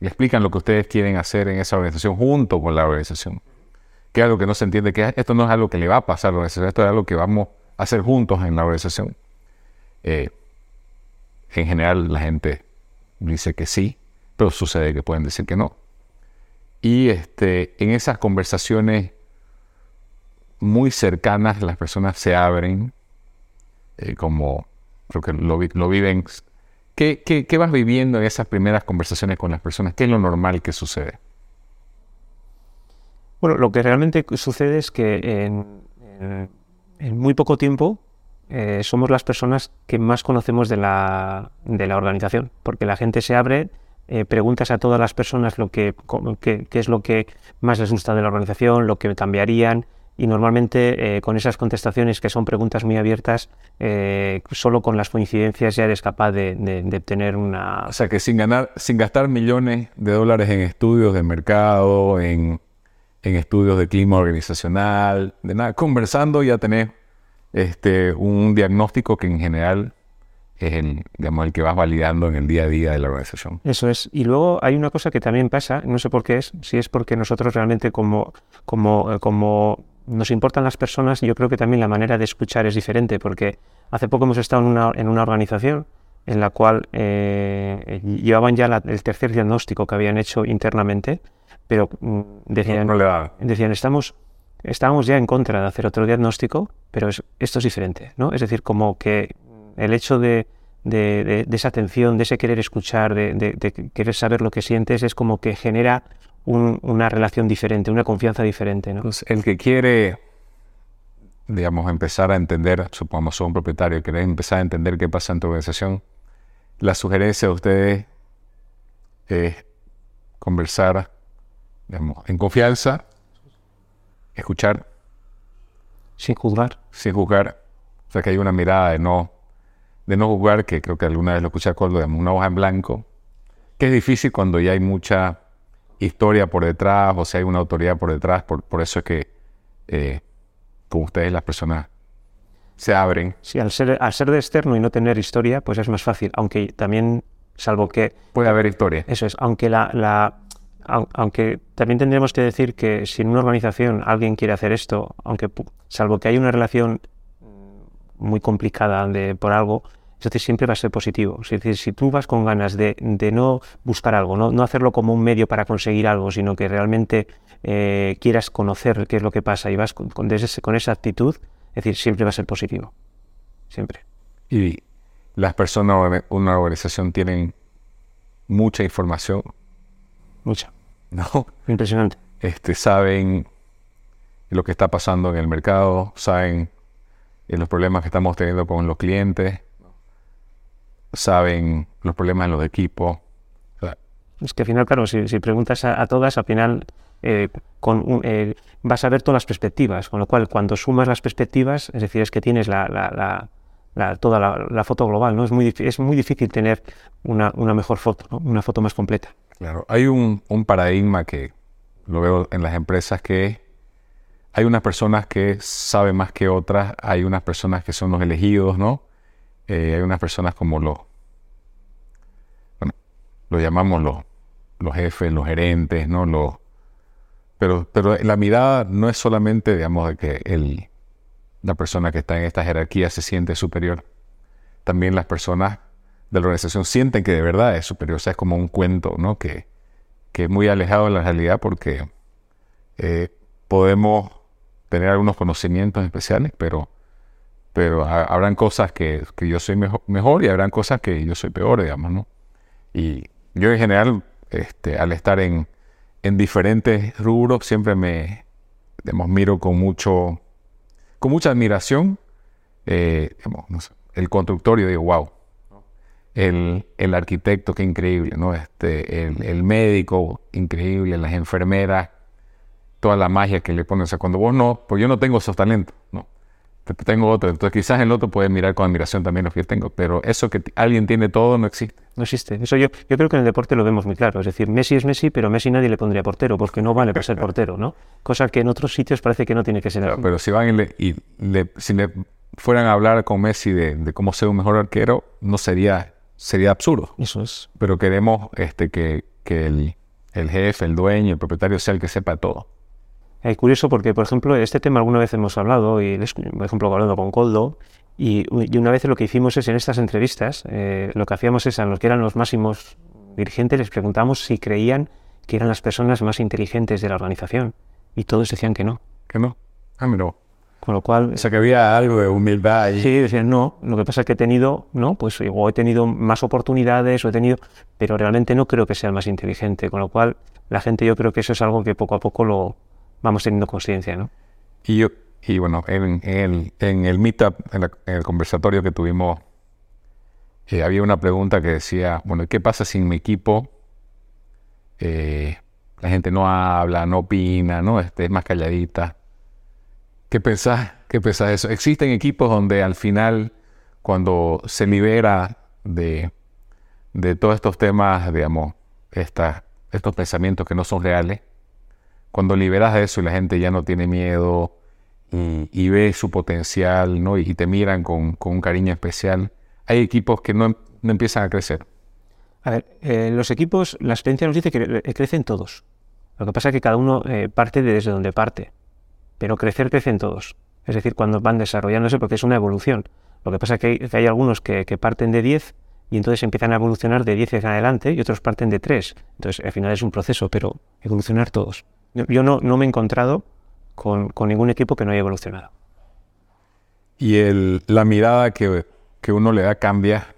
Speaker 2: le explican lo que ustedes quieren hacer en esa organización junto con la organización. Que algo que no se entiende, que esto no es algo que le va a pasar a la organización, esto es algo que vamos hacer juntos en la organización. Eh, en general la gente dice que sí, pero sucede que pueden decir que no. Y este, en esas conversaciones muy cercanas las personas se abren, eh, como creo que lo, lo viven. ¿Qué, ¿Qué, vas viviendo en esas primeras conversaciones con las personas? ¿Qué es lo normal que sucede?
Speaker 3: Bueno, lo que realmente sucede es que en muy poco tiempo eh, somos las personas que más conocemos de la, de la organización, porque la gente se abre, eh, preguntas a todas las personas lo que, qué es lo que más les gusta de la organización, lo que cambiarían, y normalmente eh, con esas contestaciones que son preguntas muy abiertas, solo con las coincidencias ya eres capaz de, de, obtener una...
Speaker 2: O sea que sin, ganar, sin gastar millones de dólares en estudios de mercado, en en estudios de clima organizacional, de nada, conversando ya tenés este, un diagnóstico que en general es el, digamos, el que vas validando en el día a día de la organización.
Speaker 3: Eso es. Y luego hay una cosa que también pasa, no sé por qué es, si es porque nosotros realmente como, como, eh, como nos importan las personas, yo creo que también la manera de escuchar es diferente, porque hace poco hemos estado en una, en una organización en la cual eh, llevaban ya el tercer diagnóstico que habían hecho internamente pero mm, decían, decían estamos, estábamos ya en contra de hacer otro diagnóstico, pero esto es diferente, ¿no? Es decir, como que el hecho de, de, esa atención, de ese querer escuchar, de, querer saber lo que sientes, es como que genera una relación diferente, una confianza diferente, ¿no?
Speaker 2: Pues el que quiere, digamos, empezar a entender, supongamos un propietario, quiere empezar a entender qué pasa en tu organización, la sugerencia de ustedes es conversar en confianza, escuchar.
Speaker 3: Sin juzgar.
Speaker 2: Sin juzgar. O sea, que hay una mirada de no, de no juzgar, que creo que alguna vez lo escuché de una hoja en blanco, que es difícil cuando ya hay mucha historia por detrás, o sea, hay una autoridad por detrás, por, por eso es que eh, con ustedes las personas se abren.
Speaker 3: Sí, al ser, al ser de externo y no tener historia, pues es más fácil, aunque también, salvo que...
Speaker 2: Puede haber historia.
Speaker 3: Eso es, aunque la, la aunque también tendríamos que decir que si en una organización alguien quiere hacer esto, aunque salvo que haya una relación muy complicada de, por algo, entonces siempre va a ser positivo. Es decir, si tú vas con ganas de, no buscar algo, no, hacerlo como un medio para conseguir algo, sino que realmente eh, quieras conocer qué es lo que pasa y vas con, con, con esa actitud, es decir, siempre va a ser positivo. Siempre.
Speaker 2: Y las personas, una organización tienen mucha información.
Speaker 3: Mucha.
Speaker 2: ¿No?
Speaker 3: Impresionante.
Speaker 2: Este, saben lo que está pasando en el mercado, saben eh, los problemas que estamos teniendo con los clientes, saben los problemas en los equipos.
Speaker 3: es que al final, claro, si, preguntas a, todas, al final eh, con eh, vas a ver todas las perspectivas, con lo cual cuando sumas las perspectivas, es decir, es que tienes la, toda la, foto global, ¿no? Es muy, es muy difícil tener una, mejor foto, ¿no? una foto más completa.
Speaker 2: Claro, hay un, paradigma que lo veo en las empresas que hay unas personas que saben más que otras, hay unas personas que son los elegidos, ¿no? Eh, hay unas personas como los, bueno, lo llamamos los, los jefes, los gerentes, ¿no? Los, pero, pero la mirada no es solamente, digamos, de que el, la persona que está en esta jerarquía se siente superior. También las personas de la organización sienten que de verdad es superior. O sea, es como un cuento, ¿no? Que, que es muy alejado de la realidad porque eh, podemos tener algunos conocimientos especiales, pero, pero habrán cosas que, que yo soy mejor, y habrán cosas que yo soy peor, digamos, ¿no? Y yo en general, este, al estar en, en diferentes rubros siempre me miro con mucho con mucha admiración eh, el constructor y digo wow el, el, arquitecto qué increíble no este el, el, médico increíble las enfermeras toda la magia que le ponen o sea cuando vos no pues yo no tengo esos talentos no tengo otro. Entonces quizás el otro puede mirar con admiración también lo que yo tengo, pero eso que alguien tiene todo no existe.
Speaker 3: No existe. Eso yo, yo creo que en el deporte lo vemos muy claro. Es decir, Messi es Messi, pero Messi nadie le pondría portero porque no vale para ser [laughs] portero, ¿no? Cosa que en otros sitios parece que no tiene que ser
Speaker 2: así. Pero si van y, le, si le fueran a hablar con Messi de, cómo ser un mejor arquero, no sería, sería absurdo.
Speaker 3: Eso es.
Speaker 2: Pero queremos este, que, que el, el jefe, el dueño, el propietario sea el que sepa todo.
Speaker 3: Es curioso porque, por ejemplo, este tema alguna vez hemos hablado, y por ejemplo, hablando con Coldo, y, una vez lo que hicimos es en estas entrevistas, eh, lo que hacíamos es a los que eran los máximos dirigentes, les preguntamos si creían que eran las personas más inteligentes de la organización. Y todos decían que no.
Speaker 2: Que no. Ah, mira.
Speaker 3: Con lo cual...
Speaker 2: O sea, que había algo de humildad ahí.
Speaker 3: Sí, decían, no, lo que pasa es que he tenido, ¿no? Pues o he tenido más oportunidades, o he tenido... Pero realmente no creo que sea el más inteligente, con lo cual la gente yo creo que eso es algo que poco a poco lo, vamos teniendo conciencia, ¿no?
Speaker 2: Y, yo, y bueno, en, el, en el meetup, en, el conversatorio que tuvimos, eh, había una pregunta que decía, bueno, ¿qué pasa si en mi equipo eh, la gente no habla, no opina, ¿no? Este, es más calladita? ¿Qué pensás? ¿Qué de eso? Existen equipos donde al final, cuando se libera de, de todos estos temas, digamos, esta, estos pensamientos que no son reales, cuando liberas eso y la gente ya no tiene miedo y, ve su potencial ¿no? y, te miran con, un cariño especial, hay equipos que no, empiezan a crecer.
Speaker 3: A ver, eh, los equipos, la experiencia nos dice que eh, crecen todos. Lo que pasa es que cada uno eh, parte desde donde parte, pero crecer crecen todos. Es decir, cuando van desarrollándose, porque es una evolución. Lo que pasa es que hay, algunos que, parten de 10 y entonces empiezan a evolucionar de 10 en adelante y otros parten de 3. Entonces, al final es un proceso, pero evolucionar todos. Yo no, no me he encontrado con, ningún equipo que no haya evolucionado.
Speaker 2: Y el, la mirada que, uno le da cambia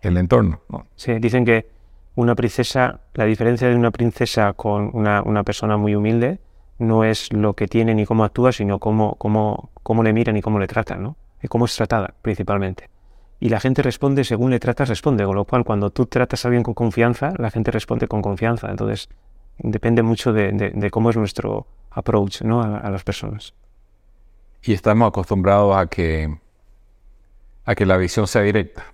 Speaker 2: el entorno.
Speaker 3: Sí, dicen que una princesa, la diferencia de una princesa con una, persona muy humilde no es lo que tiene ni cómo actúa, sino cómo, cómo, cómo le miran y cómo le tratan, ¿no? Y cómo es tratada, principalmente. Y la gente responde según le tratas, responde. Con lo cual, cuando tú tratas a alguien con confianza, la gente responde con confianza. Entonces, depende mucho de, cómo es nuestro approach ¿no? a, las personas.
Speaker 2: Y estamos acostumbrados a que, a que la visión sea directa.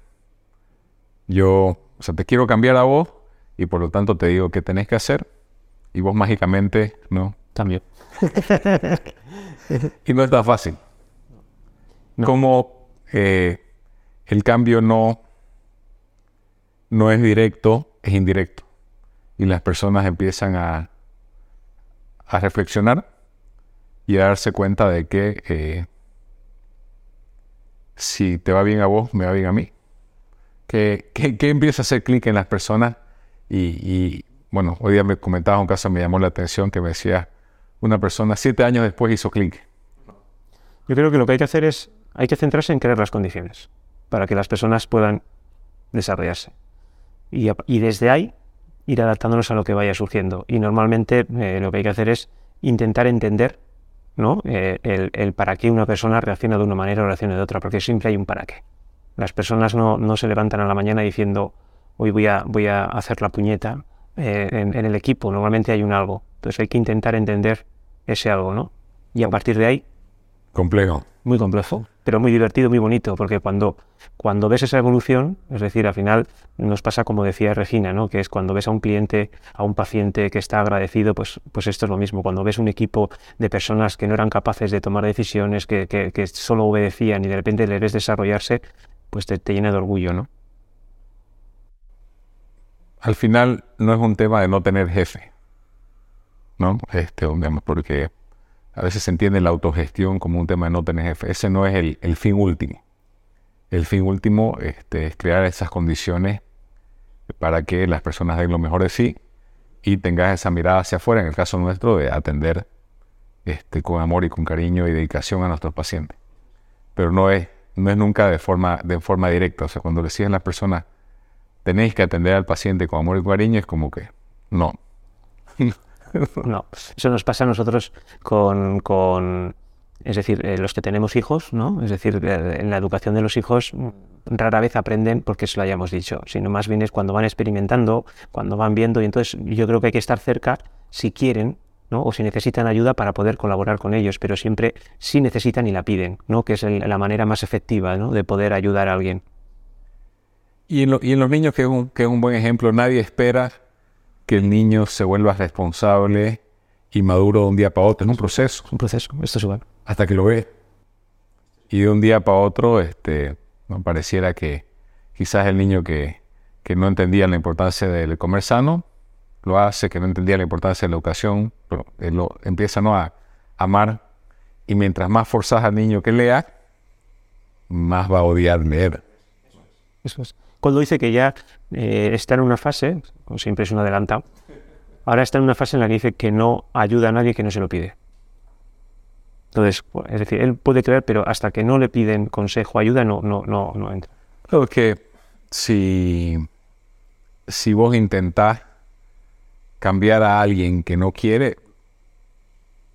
Speaker 2: Yo, o sea, te quiero cambiar a vos y por lo tanto te digo qué tenés que hacer y vos mágicamente, ¿no?
Speaker 3: También. [laughs]
Speaker 2: y no está fácil. Como eh, el cambio no, no es directo, es indirecto y las personas empiezan a, a reflexionar y a darse cuenta de que eh, si te va bien a vos, me va bien a mí. Que, que, empieza a hacer clic en las personas y, bueno, hoy día me comentabas un caso, me llamó la atención que me decía una persona siete años después hizo clic.
Speaker 3: Yo creo que lo que hay que hacer es, hay que centrarse en crear las condiciones para que las personas puedan desarrollarse. Y, y desde ahí ir adaptándonos a lo que vaya surgiendo. Y normalmente eh, lo que hay que hacer es intentar entender ¿no? Eh, el, para qué una persona reacciona de una manera o reacciona de otra, porque siempre hay un para qué. Las personas no, no se levantan a la mañana diciendo, hoy voy a, voy a hacer la puñeta eh, en, en, el equipo, normalmente hay un algo. Entonces hay que intentar entender ese algo, ¿no? Y a partir de ahí,
Speaker 2: Complejo.
Speaker 3: Muy complejo, pero muy divertido, muy bonito, porque cuando, cuando ves esa evolución, es decir, al final nos pasa como decía Regina, ¿no? que es cuando ves a un cliente, a un paciente que está agradecido, pues, pues esto es lo mismo. Cuando ves un equipo de personas que no eran capaces de tomar decisiones, que, que, que solo obedecían y de repente le ves desarrollarse, pues te, te llena de orgullo, ¿no?
Speaker 2: Al final no es un tema de no tener jefe, ¿no? Este, porque a veces se entiende la autogestión como un tema de no tener jefe. Ese no es el, fin último. El fin último este, es crear esas condiciones para que las personas den lo mejor de sí y tengas esa mirada hacia afuera, en el caso nuestro, de atender este, con amor y con cariño y dedicación a nuestros pacientes. Pero no es, no es nunca de forma, de forma directa. O sea, cuando le decís a las personas, tenéis que atender al paciente con amor y cariño, es como que no. [laughs] [laughs]
Speaker 3: No, eso nos pasa a nosotros con, es decir, eh, los que tenemos hijos, ¿no? Es decir, eh, en la educación de los hijos mm, rara vez aprenden porque se lo hayamos dicho, sino más bien es cuando van experimentando, cuando van viendo, y entonces yo creo que hay que estar cerca si quieren, ¿no? O si necesitan ayuda para poder colaborar con ellos, pero siempre si necesitan y la piden, ¿no? Que es la manera más efectiva, ¿no? De poder ayudar a alguien.
Speaker 2: Y en, y en los niños, que es, un, que es un buen ejemplo, nadie espera que el niño se vuelva responsable y maduro de un día para otro. Es un proceso.
Speaker 3: Es un proceso, esto es igual.
Speaker 2: Hasta que lo ve. Y de un día para otro, este, me pareciera que quizás el niño que, que no entendía la importancia del comer sano, lo hace, que no entendía la importancia de la educación, pero él lo empieza ¿no? a amar. Y mientras más forzas al niño que lea, más va a odiar leer.
Speaker 3: Eso es. Cuando dice que ya eh, está en una fase, como siempre es un adelantado, ahora está en una fase en la que dice que no ayuda a nadie que no se lo pide. Entonces, es decir, él puede creer, pero hasta que no le piden consejo, ayuda, no, no, no, no entra.
Speaker 2: Creo si, si vos intentás cambiar a alguien que no quiere,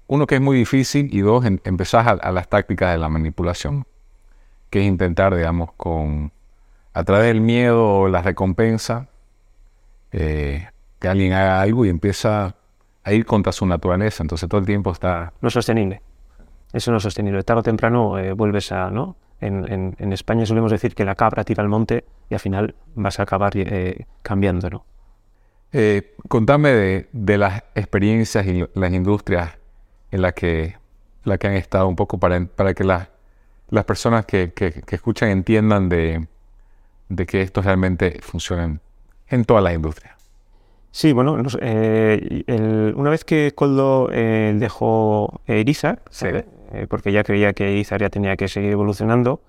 Speaker 2: uno que es muy difícil y dos, empezás a las tácticas de la manipulación, que es intentar, digamos, con a través del miedo o la recompensa, eh, que alguien haga algo y empieza a ir contra su naturaleza. Entonces todo el tiempo está...
Speaker 3: No es sostenible. Eso no es sostenible. Tarde o temprano eh, vuelves a... ¿no? En, España solemos decir que la cabra tira al monte y al final vas a acabar eh, cambiando. ¿no?
Speaker 2: contame de, las experiencias y las industrias en las que, la que han estado un poco para, para que las personas que escuchan entiendan de de que esto realmente funcione en toda la industria.
Speaker 3: Sí, bueno, eh, una vez que Coldo eh, dejó Irizar, eh, porque ya creía que Irizar ya tenía que seguir evolucionando,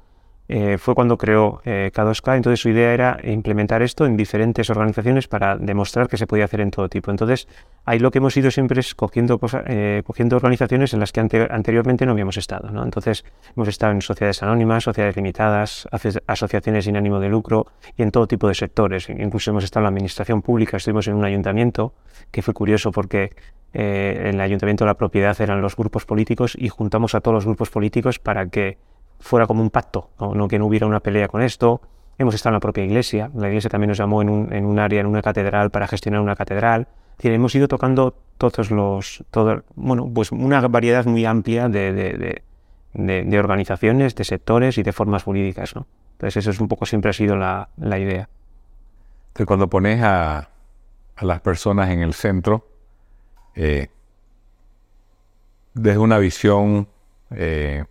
Speaker 3: eh, fue cuando creó eh, K2K. Entonces su idea era implementar esto en diferentes organizaciones para demostrar que se podía hacer en todo tipo. Entonces ahí lo que hemos ido siempre es cogiendo, eh, cogiendo organizaciones en las que anteriormente no habíamos estado. ¿no? Entonces hemos estado en sociedades anónimas, sociedades limitadas, asociaciones sin ánimo de lucro y en todo tipo de sectores. Incluso hemos estado en la administración pública, estuvimos en un ayuntamiento, que fue curioso porque en el ayuntamiento la propiedad eran los grupos políticos y juntamos a todos los grupos políticos para que fuera como un pacto, ¿no? que no hubiera una pelea con esto. Hemos estado en la propia iglesia, la iglesia también nos llamó en un, área, en una catedral, para gestionar una catedral. hemos ido tocando todos los, bueno, pues una variedad muy amplia de, organizaciones, de sectores y de formas jurídicas. ¿no? Entonces eso es un poco siempre ha sido la, idea.
Speaker 2: Entonces cuando pones a, a las personas en el centro, eh, desde una visión eh,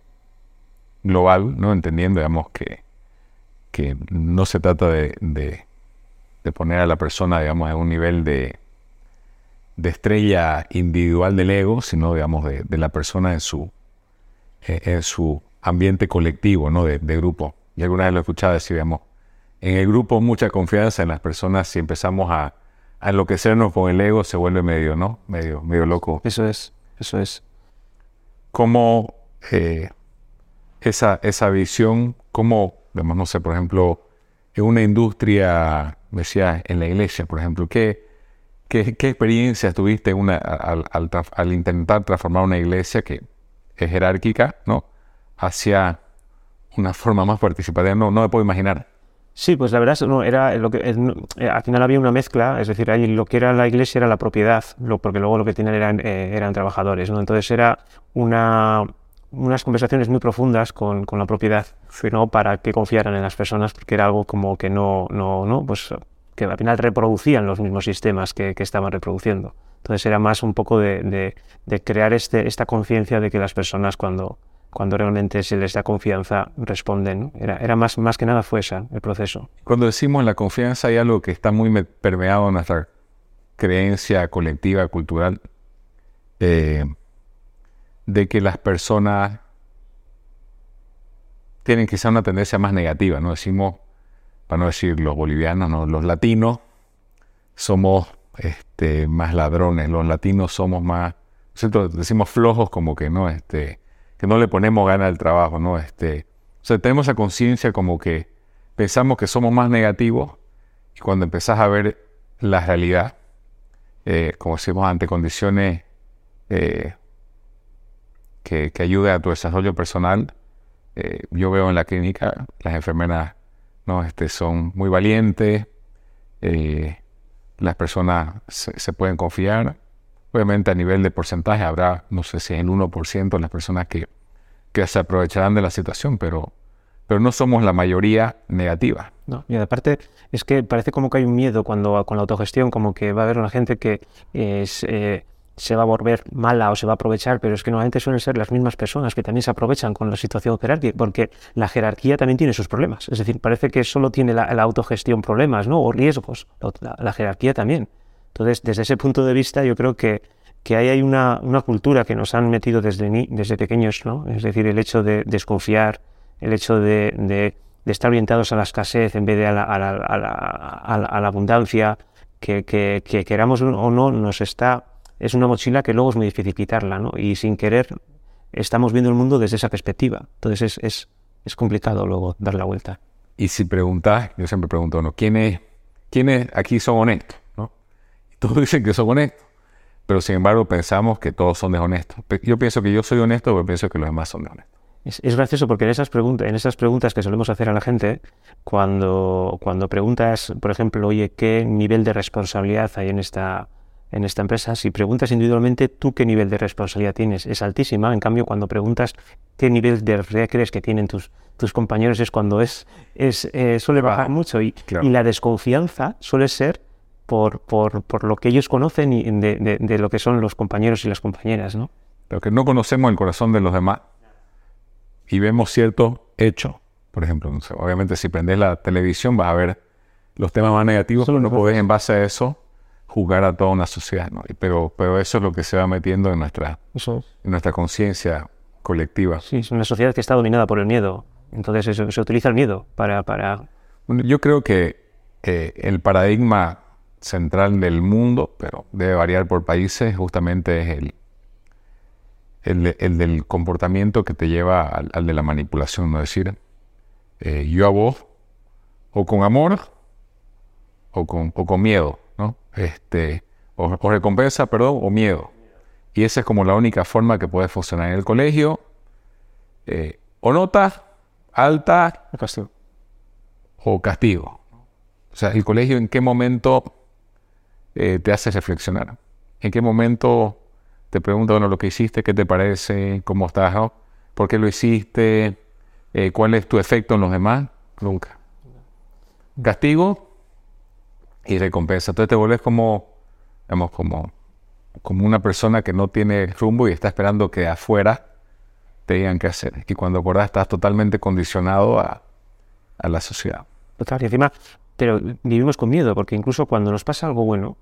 Speaker 2: global, ¿no? Entendiendo, digamos, que, que no se trata de, de, poner a la persona, digamos, en un nivel de, de estrella individual del ego, sino, digamos, de, de la persona en su, en su ambiente colectivo, ¿no? De, grupo. Y alguna vez lo he escuchado decir, digamos, en el grupo mucha confianza en las personas, si empezamos a, a enloquecernos con el ego, se vuelve medio, ¿no? Medio, medio loco.
Speaker 3: Eso es, eso es.
Speaker 2: ¿Cómo eh, esa, esa visión, como, no sé, por ejemplo, en una industria, decía, en la iglesia, por ejemplo, ¿qué, qué, experiencias tuviste una, al, intentar transformar una iglesia que es jerárquica, ¿no? Hacia una forma más participativa, no, no me puedo imaginar.
Speaker 3: Sí, pues la verdad no, era lo que eh, al final había una mezcla, es decir, ahí lo que era la iglesia era la propiedad, lo, porque luego lo que tenían eran, eh, eran trabajadores, ¿no? Entonces era una unas conversaciones muy profundas con, con la propiedad, ¿no? para que confiaran en las personas, porque era algo como que no, no, no, pues que al final reproducían los mismos sistemas que, que estaban reproduciendo. Entonces era más un poco de, de, de crear este, esta conciencia de que las personas cuando, cuando realmente se les da confianza responden. Era, era más, más que nada fue esa el proceso.
Speaker 2: Cuando decimos la confianza hay algo que está muy permeado en nuestra creencia colectiva, cultural, eh, de que las personas tienen quizá una tendencia más negativa, ¿no? Decimos, para no decir los bolivianos, ¿no? los latinos somos este, más ladrones, los latinos somos más, decimos flojos como que no, este, que no le ponemos gana al trabajo, ¿no? Este, o sea, tenemos esa conciencia como que pensamos que somos más negativos y cuando empezás a ver la realidad, eh, como decimos, ante condiciones eh, que, ayuden a tu desarrollo personal, eh, yo veo en la clínica las enfermeras ¿no? este, son muy valientes, las personas se, pueden confiar. Obviamente a nivel de porcentaje habrá, no sé si el 1% de las personas que, que se aprovecharán de la situación, pero pero no somos la mayoría negativa.
Speaker 3: No, y aparte es que parece como que hay un miedo cuando con la autogestión, como que va a haber una gente que es, eh, se va a volver mala o se va a aprovechar, pero es que normalmente suelen ser las mismas personas que también se aprovechan con la situación jerárquica, porque la jerarquía también tiene sus problemas. Es decir, parece que solo tiene la, autogestión problemas, ¿no? O riesgos, la, jerarquía también. Entonces, desde ese punto de vista, yo creo que, que ahí hay una, una cultura que nos han metido desde, desde pequeños, ¿no? Es decir, el hecho de desconfiar, el hecho de, estar orientados a la escasez en vez de a la, abundancia, que, queramos o no, nos está, es una mochila que luego es muy difícil quitarla, ¿no? Y sin querer estamos viendo el mundo desde esa perspectiva. Entonces es, es, complicado luego dar la vuelta.
Speaker 2: Y si preguntas, yo siempre pregunto, ¿no? ¿quiénes, ¿quiénes aquí son honestos? ¿no? Todos [laughs] dicen que son honestos, pero sin embargo pensamos que todos son deshonestos. Yo pienso que yo soy honesto, pero pienso que los demás son deshonestos.
Speaker 3: Es, gracioso porque en esas, preguntas, en esas preguntas que solemos hacer a la gente, cuando, cuando preguntas, por ejemplo, oye, ¿qué nivel de responsabilidad hay en esta, en esta empresa? Si preguntas individualmente, ¿tú qué nivel de responsabilidad tienes? Es altísima. En cambio, cuando preguntas qué nivel de responsabilidad crees que tienen tus, tus compañeros, es cuando es, es eh, suele bajar mucho. Y, y, la desconfianza suele ser por, por, por, lo que ellos conocen y de, de, de lo que son los compañeros y las compañeras, ¿no?
Speaker 2: Pero que no conocemos el corazón de los demás y vemos cierto hecho, por ejemplo, obviamente si prendes la televisión vas a ver los temas más negativos, pero no podés en base a eso juzgar a toda una sociedad, ¿no? pero, pero eso es lo que se va metiendo en nuestra, en nuestra conciencia colectiva.
Speaker 3: Sí, es una sociedad que está dominada por el miedo, entonces eso, se utiliza el miedo para... para...
Speaker 2: yo creo que eh, el paradigma central del mundo, pero debe variar por países, justamente es el, el, del comportamiento que te lleva al, de la manipulación, ¿no? Es decir, eh, yo a vos, o con amor, o con, o con miedo, ¿no? Este, o, recompensa, perdón, o miedo. Y esa es como la única forma que puede funcionar en el colegio. Eh, o nota alta o castigo. o castigo. O sea, el colegio en qué momento eh, te hace reflexionar. En qué momento te pregunta, bueno, lo que hiciste, ¿qué te parece? ¿Cómo estás? ¿Por qué lo hiciste? Eh, ¿Cuál es tu efecto en los demás? Nunca. Castigo y recompensa. Entonces te vuelves como, digamos, como, como una persona que no tiene rumbo y está esperando que afuera te digan qué hacer. Y cuando acordás estás totalmente condicionado a, a la sociedad.
Speaker 3: Total, y encima, pero vivimos con miedo, porque incluso cuando nos pasa algo bueno,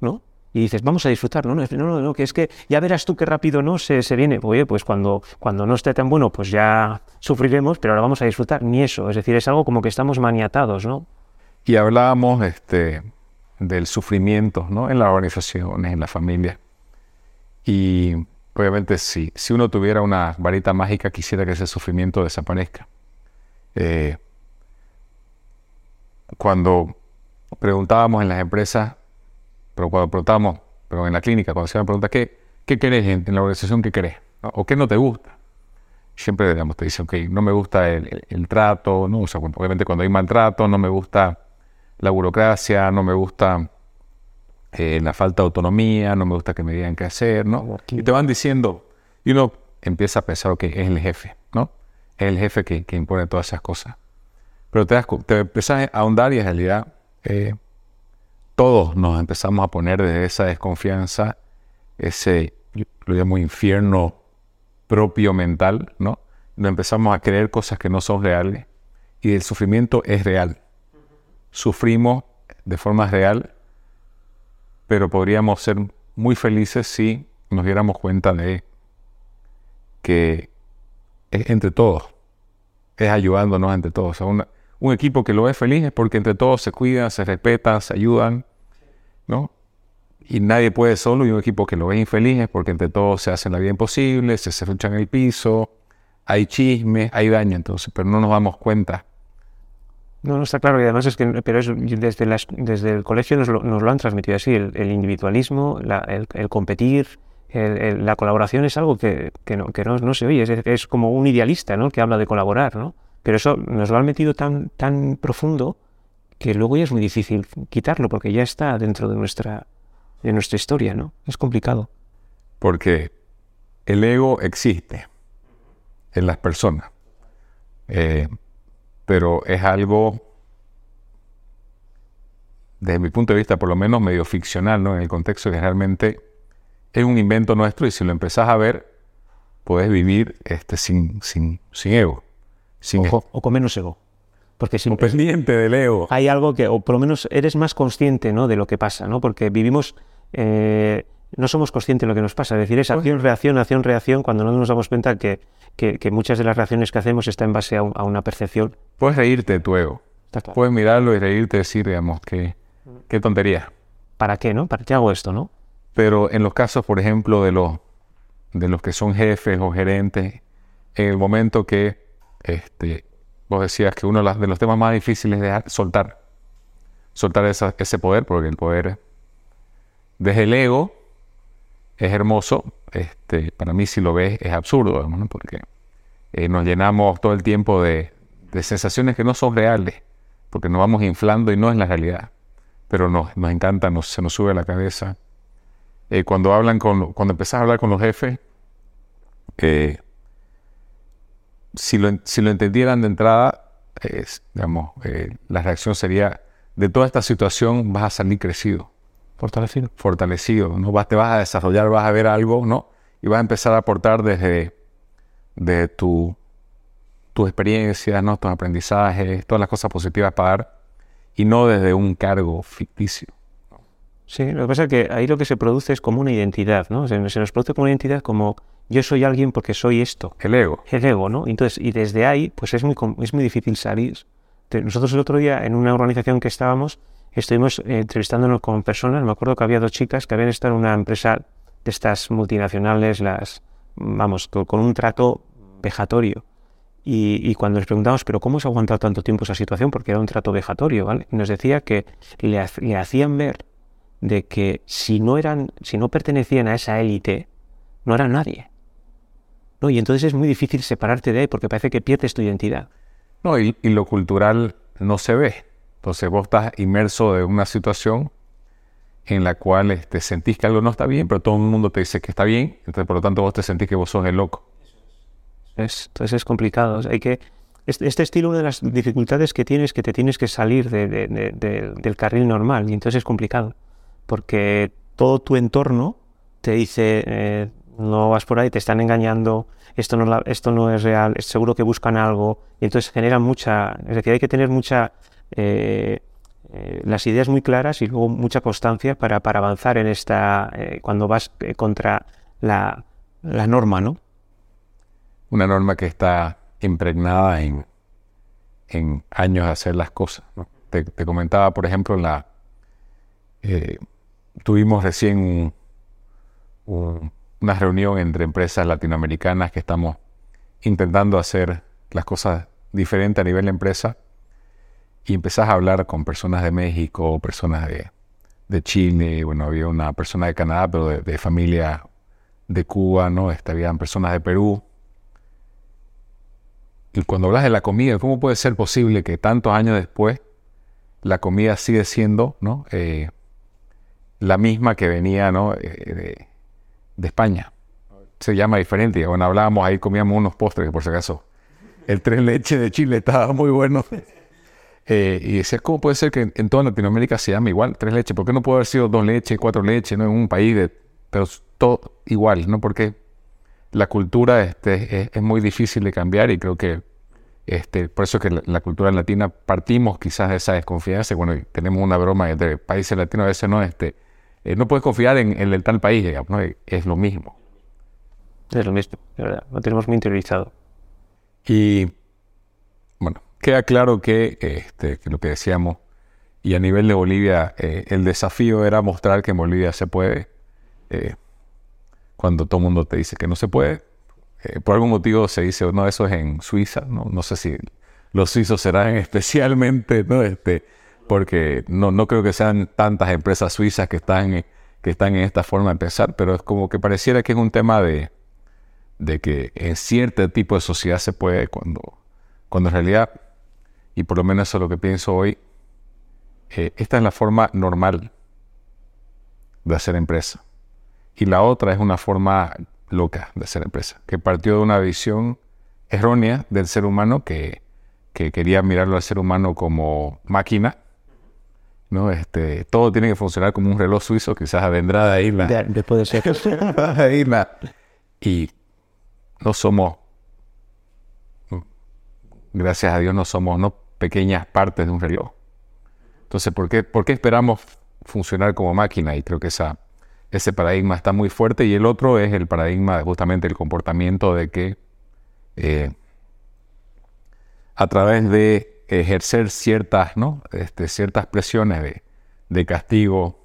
Speaker 3: ¿no? y dices, vamos a disfrutar, no, no, no, no, que es que ya verás tú qué rápido no se, se viene. Oye, pues cuando, cuando no esté tan bueno, pues ya sufriremos, pero ahora vamos a disfrutar. Ni eso, es decir, es algo como que estamos maniatados, ¿no?
Speaker 2: Y hablábamos este, del sufrimiento, ¿no? En las organizaciones, en la familia. Y obviamente si, si uno tuviera una varita mágica, quisiera que ese sufrimiento desaparezca. Eh, cuando preguntábamos en las empresas pero cuando preguntamos, pero en la clínica, cuando se me pregunta, ¿qué, qué querés en, la organización? ¿Qué querés? ¿O qué no te gusta? Siempre digamos, te dicen, ok, no me gusta el, trato, ¿no? O sea, obviamente cuando hay maltrato, no me gusta la burocracia, no me gusta eh, la falta de autonomía, no me gusta que me digan qué hacer, ¿no? Y te van diciendo, y uno empieza a pensar que es el jefe, ¿no? Es el jefe que, impone todas esas cosas. Pero te, das, te empiezas a ahondar y en realidad eh, todos nos empezamos a poner desde esa desconfianza, ese, lo llamo infierno propio mental, ¿no? Nos empezamos a creer cosas que no son reales y el sufrimiento es real. Sufrimos de forma real, pero podríamos ser muy felices si nos diéramos cuenta de que es entre todos, es ayudándonos entre todos. un equipo que lo ve feliz es porque entre todos se cuidan, se respetan, se ayudan, ¿no? Y nadie puede solo y un equipo que lo ve infeliz es porque entre todos se hacen la vida imposible, se en el piso, hay chisme, hay daño, entonces, pero no nos damos cuenta.
Speaker 3: No, no está claro y además es que, pero desde, las, desde el colegio nos lo, han transmitido así, el, individualismo, el, competir, la colaboración es algo que, no, que no, se oye, es, como un idealista ¿no? que habla de colaborar, ¿no? pero eso nos lo han metido tan, tan profundo que luego ya es muy difícil quitarlo porque ya está dentro de nuestra, de nuestra historia, ¿no? Es complicado.
Speaker 2: Porque el ego existe en las personas, eh, pero es algo, desde mi punto de vista, por lo menos medio ficcional, ¿no? En el contexto que realmente es un invento nuestro y si lo empezás a ver, puedes vivir este, sin, sin, sin ego. Sin
Speaker 3: o con menos ego.
Speaker 2: Porque si pendiente del ego.
Speaker 3: Hay algo que, o por lo menos eres más consciente ¿no? de lo que pasa, ¿no? Porque vivimos, eh, no somos conscientes de lo que nos pasa. Es decir, es acción, reacción, acción, reacción, cuando no nos damos cuenta que, que, muchas de las reacciones que hacemos están en base a, una percepción.
Speaker 2: Puedes reírte de tu ego. Puedes mirarlo y reírte y decir, digamos, que qué tontería.
Speaker 3: ¿Para qué, no? ¿Para qué hago esto, no?
Speaker 2: Pero en los casos, por ejemplo, de los, de los que son jefes o gerentes, en el momento que este, vos decías que uno de los temas más difíciles es soltar, soltar ese poder, porque el poder desde el ego es hermoso, este, para mí si lo ves es absurdo, porque eh, nos llenamos todo el tiempo de, sensaciones que no son reales, porque nos vamos inflando y no es la realidad, pero nos, nos encanta, se nos sube a la cabeza. Eh, cuando hablan con, cuando empezás a hablar con los jefes, eh, si lo, si lo entendieran de entrada, digamos, la reacción sería, de toda esta situación vas a salir crecido.
Speaker 3: Fortalecido.
Speaker 2: Fortalecido, ¿no? Vas, te vas a desarrollar, vas a ver algo, ¿no? Y vas a empezar a aportar desde, de tu, tus experiencias, ¿no? Tus aprendizajes, todas las cosas positivas para dar, y no desde un cargo ficticio.
Speaker 3: Sí, lo que pasa es que ahí lo que se produce es como una identidad, ¿no? Se, nos produce como una identidad como yo soy alguien porque soy esto.
Speaker 2: El ego.
Speaker 3: El ego, ¿no? Entonces, y desde ahí, pues es muy, es muy difícil salir. Nosotros el otro día, en una organización que estábamos, estuvimos eh, entrevistándonos con personas, me acuerdo que había dos chicas que habían estado en una empresa de estas multinacionales, las, vamos, con, un trato vejatorio. Y, cuando les preguntamos, pero ¿cómo se ha aguantado tanto tiempo esa situación? Porque era un trato vejatorio, ¿vale? nos decía que le, le hacían ver de que si no eran, si no pertenecían a esa élite, no eran nadie. ¿No? Y entonces es muy difícil separarte de ahí porque parece que pierdes tu identidad.
Speaker 2: No, y, lo cultural no se ve. Entonces vos estás inmerso en una situación en la cual te este, sentís que algo no está bien, pero todo el mundo te dice que está bien, entonces por lo tanto vos te sentís que vos sos el loco.
Speaker 3: Es, entonces es complicado. hay que, este, este, estilo, una de las dificultades que tienes es que te tienes que salir del carril normal y entonces es complicado porque todo tu entorno te dice, eh, no vas por ahí, te están engañando, esto no, esto no es real, es seguro que buscan algo, y entonces genera mucha, es decir, hay que tener mucha, eh, eh, las ideas muy claras y luego mucha constancia para, para avanzar en esta, cuando vas contra la, la, norma, ¿no?
Speaker 2: Una norma que está impregnada en, en años de hacer las cosas. Te, comentaba, por ejemplo, la, tuvimos recién una reunión entre empresas latinoamericanas que estamos intentando hacer las cosas diferentes a nivel de empresa y empezás a hablar con personas de México, personas de, Chile, bueno, había una persona de Canadá, pero de, familia de Cuba, ¿no? Este, habían personas de Perú. Y cuando hablas de la comida, ¿cómo puede ser posible que tantos años después la comida sigue siendo, ¿no? Eh, la misma que venía ¿no? Eh, de, España. se llama diferente. Bueno, hablábamos ahí, comíamos unos postres, por si acaso el tres leche de Chile estaba muy bueno. Eh, y decía, ¿cómo puede ser que en, toda Latinoamérica se llame igual tres leches? ¿Por qué no puede haber sido dos leches, cuatro leches, no en un país de, pero todo igual, ¿no? Porque la cultura este, es, muy difícil de cambiar y creo que este, por eso que la, cultura latina partimos quizás de esa desconfianza. Bueno, tenemos una broma entre países latinos a veces no, este, eh, no puedes confiar en, el tal país, digamos, ¿no? es lo mismo.
Speaker 3: Es lo mismo, de verdad, lo tenemos muy interiorizado.
Speaker 2: Y bueno, queda claro que, este, lo que decíamos, y a nivel de Bolivia, eh, el desafío era mostrar que en Bolivia se puede, eh, cuando todo el mundo te dice que no se puede. Eh, por algún motivo se dice, no, eso es en Suiza, no, no sé si los suizos serán [laughs] especialmente, ¿no? Este, porque no, no creo que sean tantas empresas suizas que están, que están en esta forma de pensar, pero es como que pareciera que es un tema de, de que en cierto tipo de sociedad se puede, cuando, cuando en realidad, y por lo menos eso es lo que pienso hoy, eh, esta es la forma normal de hacer empresa. Y la otra es una forma loca de hacer empresa, que partió de una visión errónea del ser humano que, que quería mirarlo al ser humano como máquina. ¿no? Este, todo tiene que funcionar como un reloj suizo, quizás vendrá de ahí la...
Speaker 3: De, [laughs] ser.
Speaker 2: y no somos, gracias a Dios, no somos no pequeñas partes de un reloj. Entonces, ¿por qué, por qué esperamos funcionar como máquina? Y creo que esa, ese paradigma está muy fuerte. Y el otro es el paradigma de justamente el comportamiento de que eh, a través de ejercer ciertas, ¿no? este, ciertas presiones de, de castigo,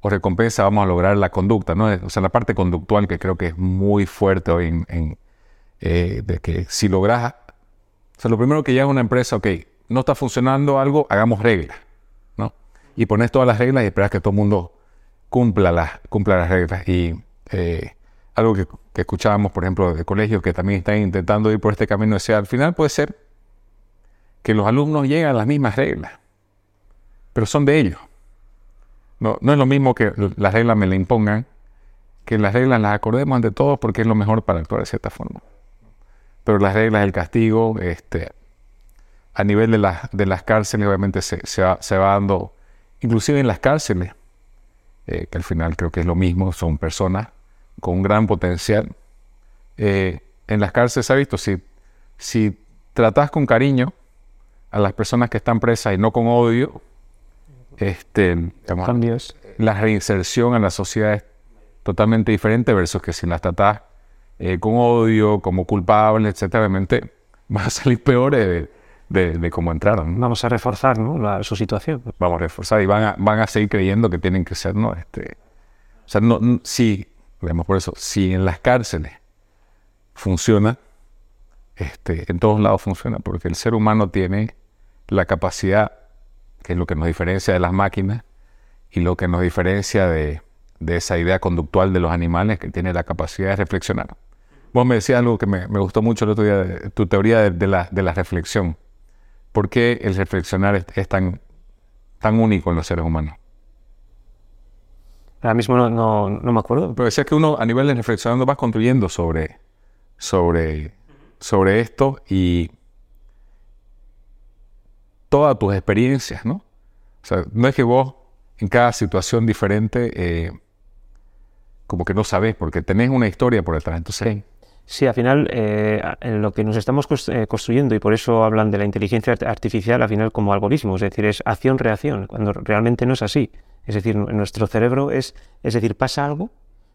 Speaker 2: o recompensa vamos a lograr la conducta, ¿no? O sea, la parte conductual que creo que es muy fuerte hoy en, eh, de que si logras, o sea, lo primero que llega a una empresa, ok, no está funcionando algo, hagamos reglas, ¿no? Y pones todas las reglas y esperas que todo el mundo cumpla las, cumpla las reglas. Y eh, algo que, escuchábamos, por ejemplo, de colegios que también están intentando ir por este camino, sea, al final puede ser que los alumnos lleguen a las mismas reglas, pero son de ellos. No, es lo mismo que las reglas me la impongan, que las reglas las acordemos ante todos porque es lo mejor para actuar de cierta forma. Pero las reglas del castigo, este, a nivel de, de las cárceles, obviamente se, va, dando, inclusive en las cárceles, eh, que al final creo que es lo mismo, son personas con un gran potencial. Eh, en las cárceles se ha visto, si, si tratas con cariño a las personas que están presas y no con odio, este,
Speaker 3: Cambios.
Speaker 2: la reinserción en la sociedad es totalmente diferente versus que si las tratas eh, con odio, como culpable, etcétera, obviamente [laughs] van a salir peores de, de, cómo entraron.
Speaker 3: Vamos a reforzar ¿no? su situación.
Speaker 2: Vamos a reforzar y van a, van a seguir creyendo que tienen que ser, ¿no? Este, o sea, no, si, digamos por eso, si en las cárceles funciona, este, en todos lados funciona, porque el ser humano tiene la capacidad que es lo que nos diferencia de las máquinas y lo que nos diferencia de, esa idea conductual de los animales que tiene la capacidad de reflexionar. Vos me decías algo que me, gustó mucho el otro día, tu teoría de, la, de, la, reflexión. ¿Por qué el reflexionar es, tan, tan único en los seres humanos?
Speaker 3: Ahora mismo no, no, me acuerdo.
Speaker 2: Pero decías que uno a nivel de reflexionando vas construyendo sobre, sobre, sobre esto y todas tus experiencias, ¿no? O sea, no es que vos en cada situación diferente eh, como que no sabes, porque tenés una historia por detrás. Entonces,
Speaker 3: Sí, al final eh, lo que nos estamos eh, construyendo y por eso hablan de la inteligencia artificial al final como algoritmo, es decir, es acción-reacción, cuando realmente no es así. Es decir, nuestro cerebro es, es decir, pasa algo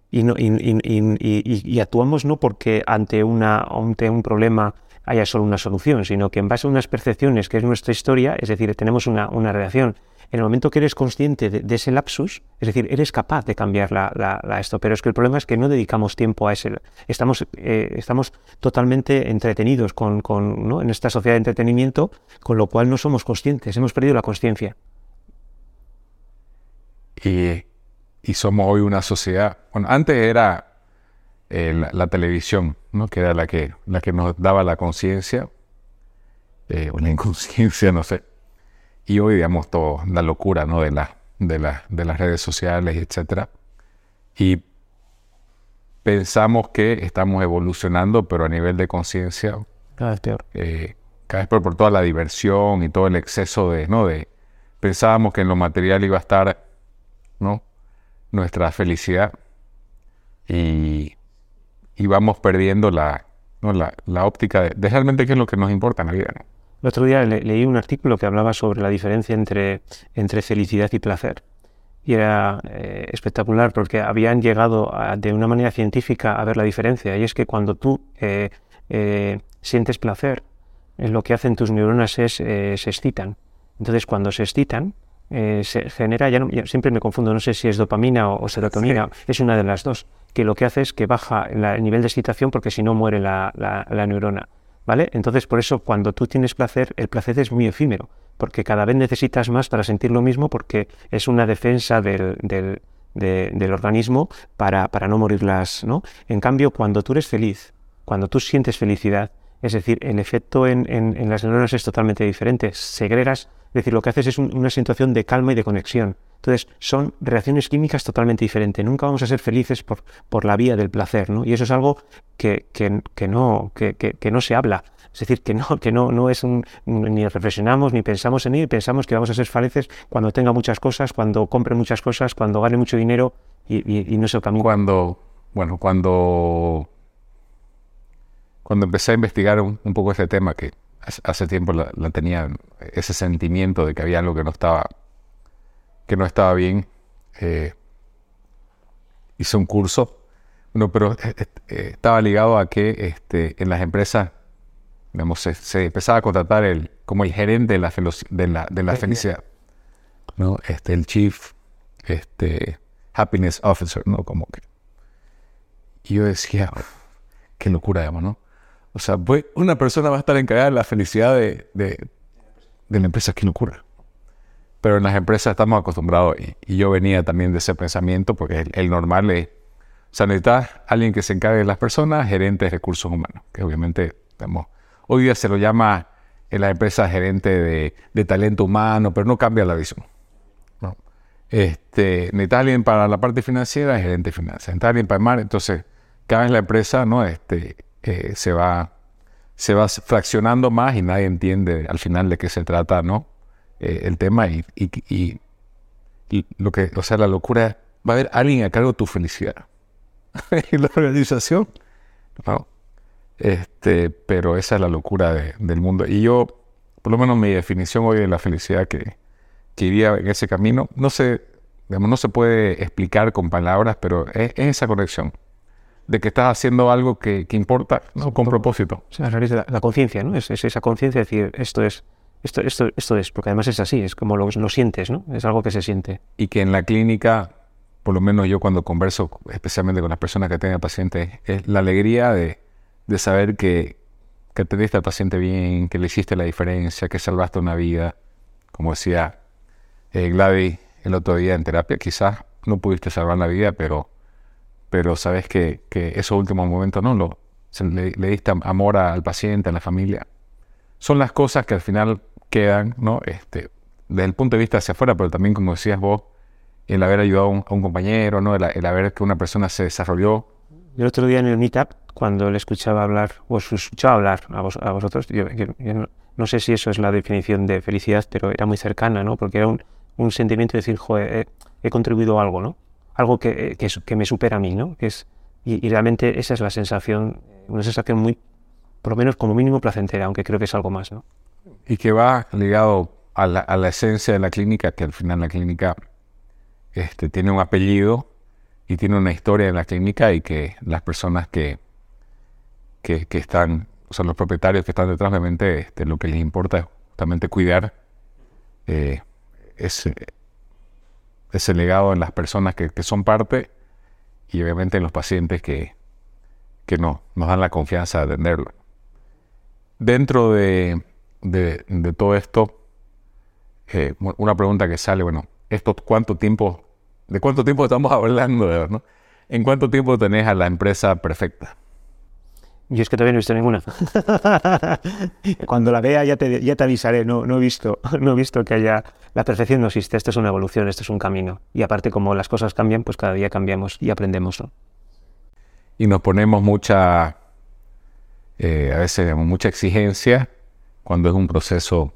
Speaker 3: y, no, y, actuamos no porque ante, una, ante un problema haya solo una solución, sino que en base a unas percepciones, que es nuestra historia, es decir, tenemos una, una reacción. En el momento que eres consciente de, ese lapsus, es decir, eres capaz de cambiar la, esto, pero es que el problema es que no dedicamos tiempo a ese. Estamos, eh, estamos totalmente entretenidos con, con ¿no? en esta sociedad de entretenimiento, con lo cual no somos conscientes, hemos perdido la conciencia.
Speaker 2: Y, y somos hoy una sociedad, bueno, antes era eh, la, televisión, ¿no? que era la que, la que nos daba la conciencia, eh, o la inconsciencia, [laughs] no sé. Y hoy, digamos, toda la locura ¿no? de, la, de, de las redes sociales, etc. Y pensamos que estamos evolucionando, pero a nivel de conciencia
Speaker 3: Cada vez peor.
Speaker 2: eh, cada vez por, por toda la diversión y todo el exceso de, ¿no? De, pensábamos que en lo material iba a estar, ¿no? Nuestra felicidad y, y vamos perdiendo la, ¿no? la, la óptica de, de realmente qué es lo que nos importa en la vida, ¿no?
Speaker 3: El otro día le- leí un artículo que hablaba sobre la diferencia entre, entre felicidad y placer. Y era eh, espectacular porque habían llegado a- de una manera científica a ver la diferencia. Y es que cuando tú eh, eh, sientes placer, eh, lo que hacen tus neuronas es se excitan. Entonces, cuando se excitan, eh, se genera, ya, no- ya siempre me confundo, no sé si es dopamina o, o serotonina, es una de las dos, que lo que hace es que baja la- el nivel de excitación porque si no muere la, la- la neurona. ¿Vale? Entonces, por eso, cuando tú tienes placer, el placer es muy efímero, porque cada vez necesitas más para sentir lo mismo, porque es una defensa del, del- de- del organismo para, para no morirlas, ¿no? En cambio, cuando tú eres feliz, cuando tú sientes felicidad, es decir, el efecto en, en- en las neuronas es totalmente diferente. Segregas, es decir, lo que haces es un- una situación de calma y de conexión. Entonces, son reacciones químicas totalmente diferentes. Nunca vamos a ser felices por, por la vía del placer, ¿no? Y eso es algo que, que- que no, que, que- no se habla. Es decir, que no, que no, no es un, ni reflexionamos, ni pensamos en ello, pensamos que vamos a ser felices cuando tenga muchas cosas, cuando compre muchas cosas, cuando gane mucho dinero y, y- y no es el camino.
Speaker 2: Cuando, bueno, cuando, cuando empecé a investigar un, un poco este tema, que hace, tiempo la, la tenía ese sentimiento de que había algo que no estaba, que no estaba bien, eh, hice un curso, bueno, pero eh, eh, estaba ligado a que este, en las empresas, digamos, se, se empezaba a contratar el, como el gerente de la, de la, de la felicidad, ¿no? Este, el chief, este, happiness officer, ¿no? Como que. Y yo decía, "Uf, qué locura, digamos, ¿no? O sea, una persona va a estar encargada de la felicidad de, de, la empresa, qué locura. Pero en las empresas estamos acostumbrados, y, y yo venía también de ese pensamiento, porque el, normal es, o sea, necesitas alguien que se encargue de las personas, gerente de recursos humanos, que obviamente, digamos, hoy día se lo llama en las empresas gerente de, de talento humano, pero no cambia la visión. Este, necesitas alguien para la parte financiera, gerente de finanzas. Necesitas alguien para el mar, entonces cada vez la empresa no este, se va se va fraccionando más y nadie entiende al final de qué se trata, ¿no? Eh, el tema y, y, y- y lo que, o sea, la locura va a haber alguien a cargo de tu felicidad. [laughs] en la organización, ¿no? Este, pero esa es la locura de- del mundo. Y yo, por lo menos mi definición hoy de la felicidad que, que iría en ese camino, no se, digamos, no se puede explicar con palabras, pero es esa conexión de que estás haciendo algo que, que importa, ¿no? Con propósito.
Speaker 3: O sea, la, la conciencia, ¿no? Es, es esa conciencia de decir, esto es, esto, esto, esto es, porque además es así, es como lo, lo sientes, ¿no? Es algo que se siente.
Speaker 2: y que en la clínica, por lo menos yo cuando converso, especialmente con las personas que tienen pacientes, es la alegría de, de saber que, que atendiste al paciente bien, que le hiciste la diferencia, que salvaste una vida. Como decía eh, Gladys el otro día en terapia, quizás no pudiste salvar la vida, pero, pero sabes que, que esos últimos momentos no lo le, le diste amor al paciente, a la familia. Son las cosas que al final quedan, ¿no? Este, desde el punto de vista hacia afuera, pero también, como decías vos, el haber ayudado a un, a un compañero, ¿no? El, el haber que una persona se desarrolló.
Speaker 3: El otro día en el Meetup, cuando le escuchaba hablar, o escuchaba hablar a, vos- a vosotros, yo, yo- yo no, no sé si eso es la definición de felicidad, pero era muy cercana, ¿no? Porque era un, un sentimiento de decir, joder, he, he contribuido a algo, ¿no? Algo que, que, me supera a mí, ¿no? Que es, y, realmente esa es la sensación, una sensación muy, por lo menos como mínimo placentera, aunque creo que es algo más, ¿no?
Speaker 2: y que va ligado a la, a la esencia de la clínica, que al final la clínica este, tiene un apellido y tiene una historia en la clínica y que las personas que, que, que están, o los propietarios que están detrás, obviamente, este, lo que les importa es justamente cuidar eh, ese, ese legado en las personas que, que son parte y obviamente en los pacientes que, que no, nos dan la confianza de atenderlo. Dentro de, de- todo esto, eh, una pregunta que sale, bueno, esto cuánto tiempo, ¿de cuánto tiempo estamos [laughs] hablando? no? ¿En cuánto tiempo tenés a la empresa perfecta?
Speaker 3: Yo es que todavía no he visto ninguna. [laughs] Cuando la vea ya te, ya te avisaré. No, no, he visto, [laughs] no he visto que haya... La perfección no existe. Esto es una evolución, esto es un camino. Y aparte, como las cosas cambian, pues cada día cambiamos y aprendemos. ¿no?
Speaker 2: y nos ponemos mucha, eh, a veces mucha exigencia cuando es un proceso,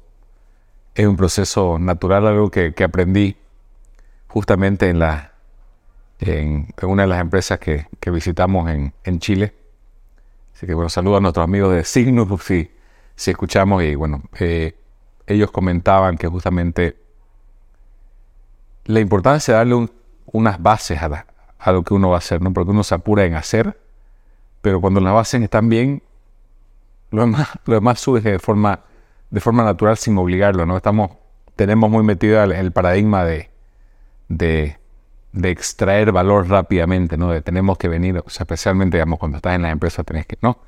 Speaker 2: es un proceso natural, algo que, aprendí justamente en, la, en, una de las empresas que, visitamos en, Chile. Así que bueno, saludo a nuestros amigos de Signus si, si escuchamos y bueno, eh, ellos comentaban que justamente la importancia de darle unas bases a, a, lo que uno va a hacer, ¿no? Porque uno se apura en hacer, pero cuando las bases están bien, lo demás, [laughs] lo demás surge de forma, de forma natural sin obligarlo, ¿no? Estamos, tenemos muy metido el, paradigma de, de, de, extraer valor rápidamente, ¿no? De tenemos que venir, o sea, especialmente, digamos, cuando estás en la empresa tenés que, ¿no?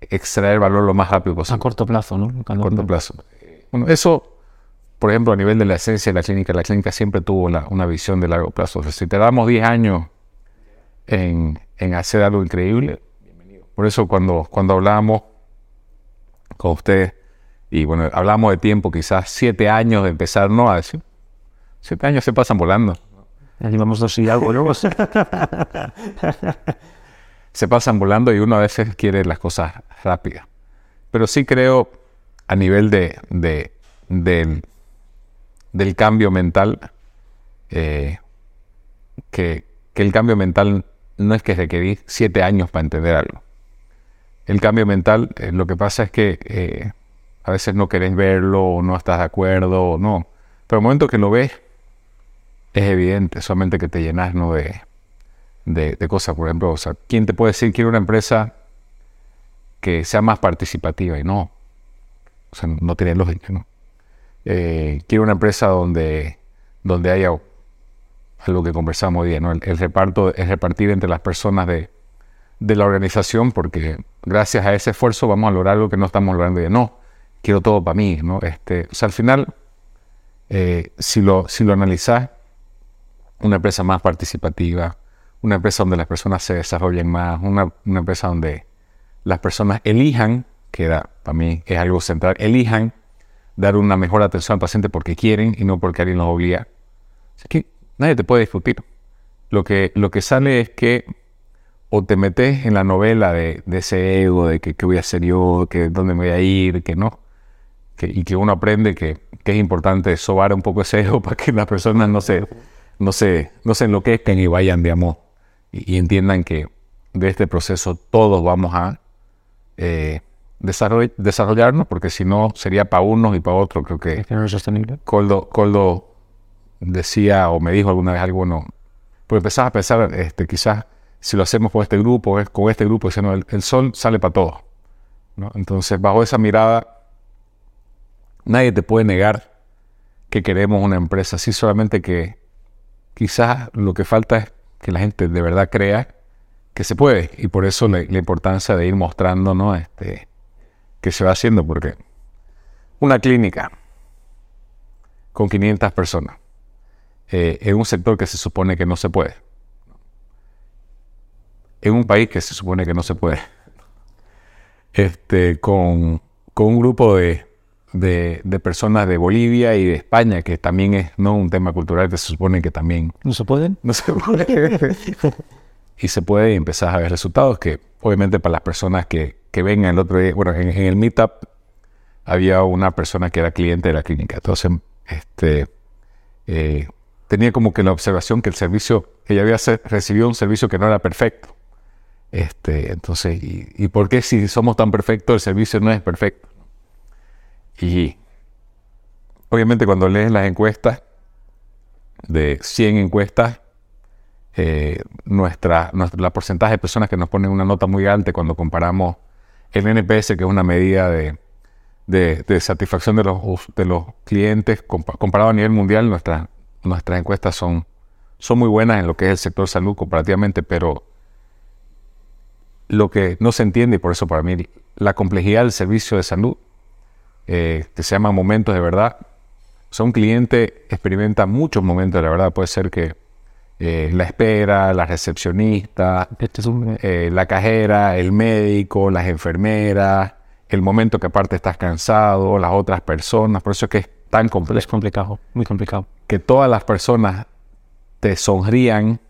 Speaker 2: Extraer valor lo más rápido posible.
Speaker 3: A corto plazo, ¿no?
Speaker 2: A corto plazo. Bueno, eso por ejemplo, a nivel de la esencia de la clínica, la clínica siempre tuvo una visión de largo plazo. O sea, si te damos 10 años en, hacer algo increíble, por eso cuando, cuando hablamos con usted, y bueno, hablamos de tiempo, quizás 7 años de empezar, no a decir, 7 años se pasan volando.
Speaker 3: Llevamos dos y algo luego. [laughs]
Speaker 2: se pasan volando y uno a veces quiere las cosas rápidas. Pero sí creo a nivel de, de, de del cambio mental, eh, que, el cambio mental no es que requerís siete años para entender algo. El cambio mental, eh, lo que pasa es que eh, a veces no querés verlo o no estás de acuerdo o no. Pero el momento que lo ves, es evidente, solamente que te llenas ¿no? de, de, cosas. Por ejemplo, o sea, ¿quién te puede decir que quiere una empresa que sea más participativa? Y no. O sea, no tiene lógica, ¿no? eh, quiero una empresa donde, donde haya algo que conversamos hoy día, ¿no? el, reparto es repartir entre las personas de, de, la organización, porque gracias a ese esfuerzo vamos a lograr algo que no estamos logrando hoy No, quiero todo para mí. ¿no? Este, o sea, al final, eh, si, lo, si lo analizas, una empresa más participativa, una empresa donde las personas se desarrollen más, una, empresa donde las personas elijan, que para mí es algo central, elijan dar una mejor atención al paciente porque quieren y no porque alguien los obliga. Así que nadie te puede discutir. Lo que, lo que sale es que o te metes en la novela de, ese ego, de que qué voy a hacer yo, que dónde me voy a ir, que no. y que uno aprende que, es importante sobar un poco ese ego [laughs] para que las personas no se, no se, no se enloquezcan y vayan, digamos, y, y entiendan que de este proceso todos vamos a eh, desarrollarnos, porque si no sería para unos y para otros. Creo que
Speaker 3: sostenible.
Speaker 2: Coldo, Coldo decía o me dijo alguna vez algo, no. Pues empezás a pensar, este, quizás si lo hacemos con este grupo, con este grupo, diciendo, el, el sol sale para todos. ¿no? Entonces, bajo esa mirada, nadie te puede negar que queremos una empresa así, solamente que quizás lo que falta es que la gente de verdad crea que se puede. Y por eso la, importancia de ir mostrando, ¿no? Este, que se va haciendo, porque una clínica con 500 personas eh, en un sector que se supone que no se puede, en un país que se supone que no se puede, [laughs] este, con, con un grupo de, de, de, personas de Bolivia y de España, que también es no un tema cultural que se supone que también...
Speaker 3: ¿No se pueden? [laughs]
Speaker 2: No se puede. [laughs] y se puede empezar a ver resultados que obviamente para las personas que, que vengan el otro día, bueno, en, el meetup había una persona que era cliente de la clínica, entonces este, eh, tenía como que la observación que el servicio, ella había recibido un servicio que no era perfecto. Este, entonces, y, ¿y por qué si somos tan perfectos el servicio no es perfecto? Y obviamente cuando lees las encuestas, de 100 encuestas, eh, nuestra, la porcentaje de personas que nos ponen una nota muy alta cuando comparamos el NPS, que es una medida de, de, satisfacción de los, de los clientes, comparado a nivel mundial, nuestras, nuestras encuestas son, son muy buenas en lo que es el sector salud comparativamente, pero lo que no se entiende, y por eso para mí la complejidad del servicio de salud, eh, que se llama momentos de verdad, o sea, un cliente experimenta muchos momentos de la verdad, puede ser que eh, la espera, la recepcionista, este eh, la cajera, el médico, las enfermeras, el momento que aparte estás cansado, las otras personas. Por eso es que es tan complejo.
Speaker 3: Es complicado, muy complicado.
Speaker 2: Que todas las personas te sonrían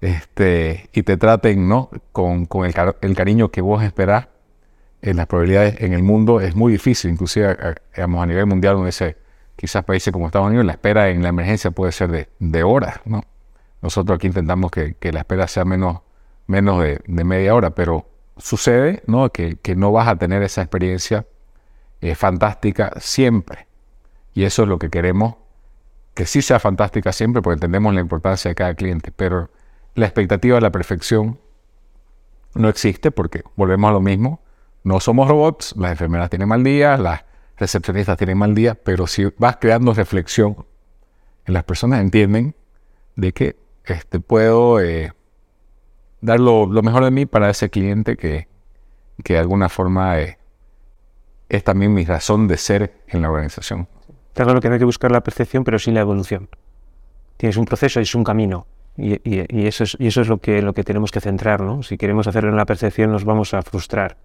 Speaker 2: este, y te traten ¿no? con, con el, cariño que vos esperás, en las probabilidades en el mundo es muy difícil, inclusive a, a nivel mundial, donde se, quizás países como Estados Unidos, la espera en la emergencia puede ser de, horas. ¿no? Nosotros aquí intentamos que, la espera sea menos, menos de, media hora, pero sucede ¿no? Que, que no vas a tener esa experiencia eh, fantástica siempre. Y eso es lo que queremos, que sí sea fantástica siempre, porque entendemos la importancia de cada cliente, pero la expectativa de la perfección no existe porque volvemos a lo mismo. No somos robots, las enfermeras tienen mal día, las recepcionistas tienen mal día, pero si vas creando reflexión, las personas entienden de que este, puedo eh, dar lo, mejor de mí para ese cliente que, que de alguna forma eh, es también mi razón de ser en la organización.
Speaker 3: Está claro que no hay que buscar la perfección, pero sí la evolución. Tienes un proceso, es un camino. Y, eso es, y eso es lo que, lo que tenemos que centrar, ¿no? Si queremos hacerlo en la percepción nos vamos a frustrar.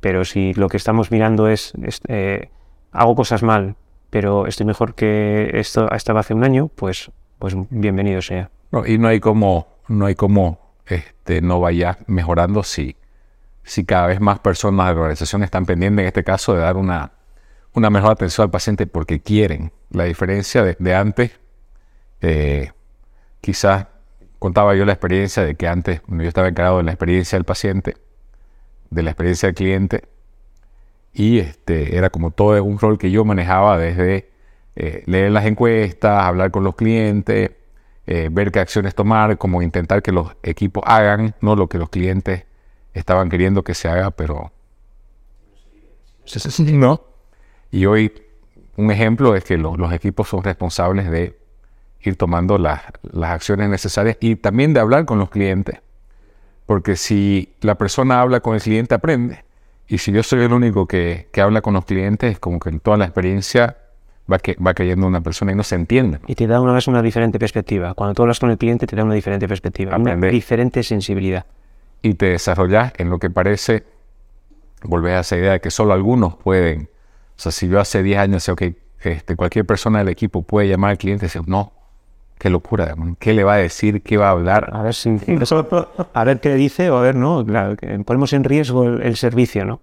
Speaker 3: Pero si lo que estamos mirando es, eh, hago cosas mal, pero estoy mejor que esto estaba hace un año, pues, pues bienvenido sea.
Speaker 2: y no hay como, no hay como este, no vaya mejorando si, si cada vez más personas de la organización están pendientes, en este caso, de dar una, una mejor atención al paciente porque quieren. La diferencia de, antes, eh, quizás contaba yo la experiencia de que antes yo estaba encargado de la experiencia del paciente, de la experiencia del cliente, y este, era como todo un rol que yo manejaba desde eh, leer las encuestas, hablar con los clientes, eh, ver qué acciones tomar, como intentar que los equipos hagan, no lo que los clientes estaban queriendo que se haga, pero [laughs] no. Y hoy un ejemplo es que los equipos son responsables de ir tomando las acciones necesarias y también de hablar con los clientes. Porque si la persona habla con el cliente, aprende. Y si yo soy el único que, que habla con los clientes, es como que toda la experiencia va, que, va cayendo una persona y no se entiende.
Speaker 3: Y te da una vez una diferente perspectiva. Cuando tú hablas con el cliente te da una diferente perspectiva, una diferente sensibilidad.
Speaker 2: Y te desarrollas en lo que parece, volver a esa idea de que solo algunos pueden. O sea, si yo hace 10 años decía, ok, este, cualquier persona del equipo puede llamar al cliente y decir, no, qué locura, ¿qué le va a decir? ¿Qué va a hablar?
Speaker 3: A ver, si, a ver qué dice o a ver, ¿no? ponemos en riesgo el servicio, ¿no?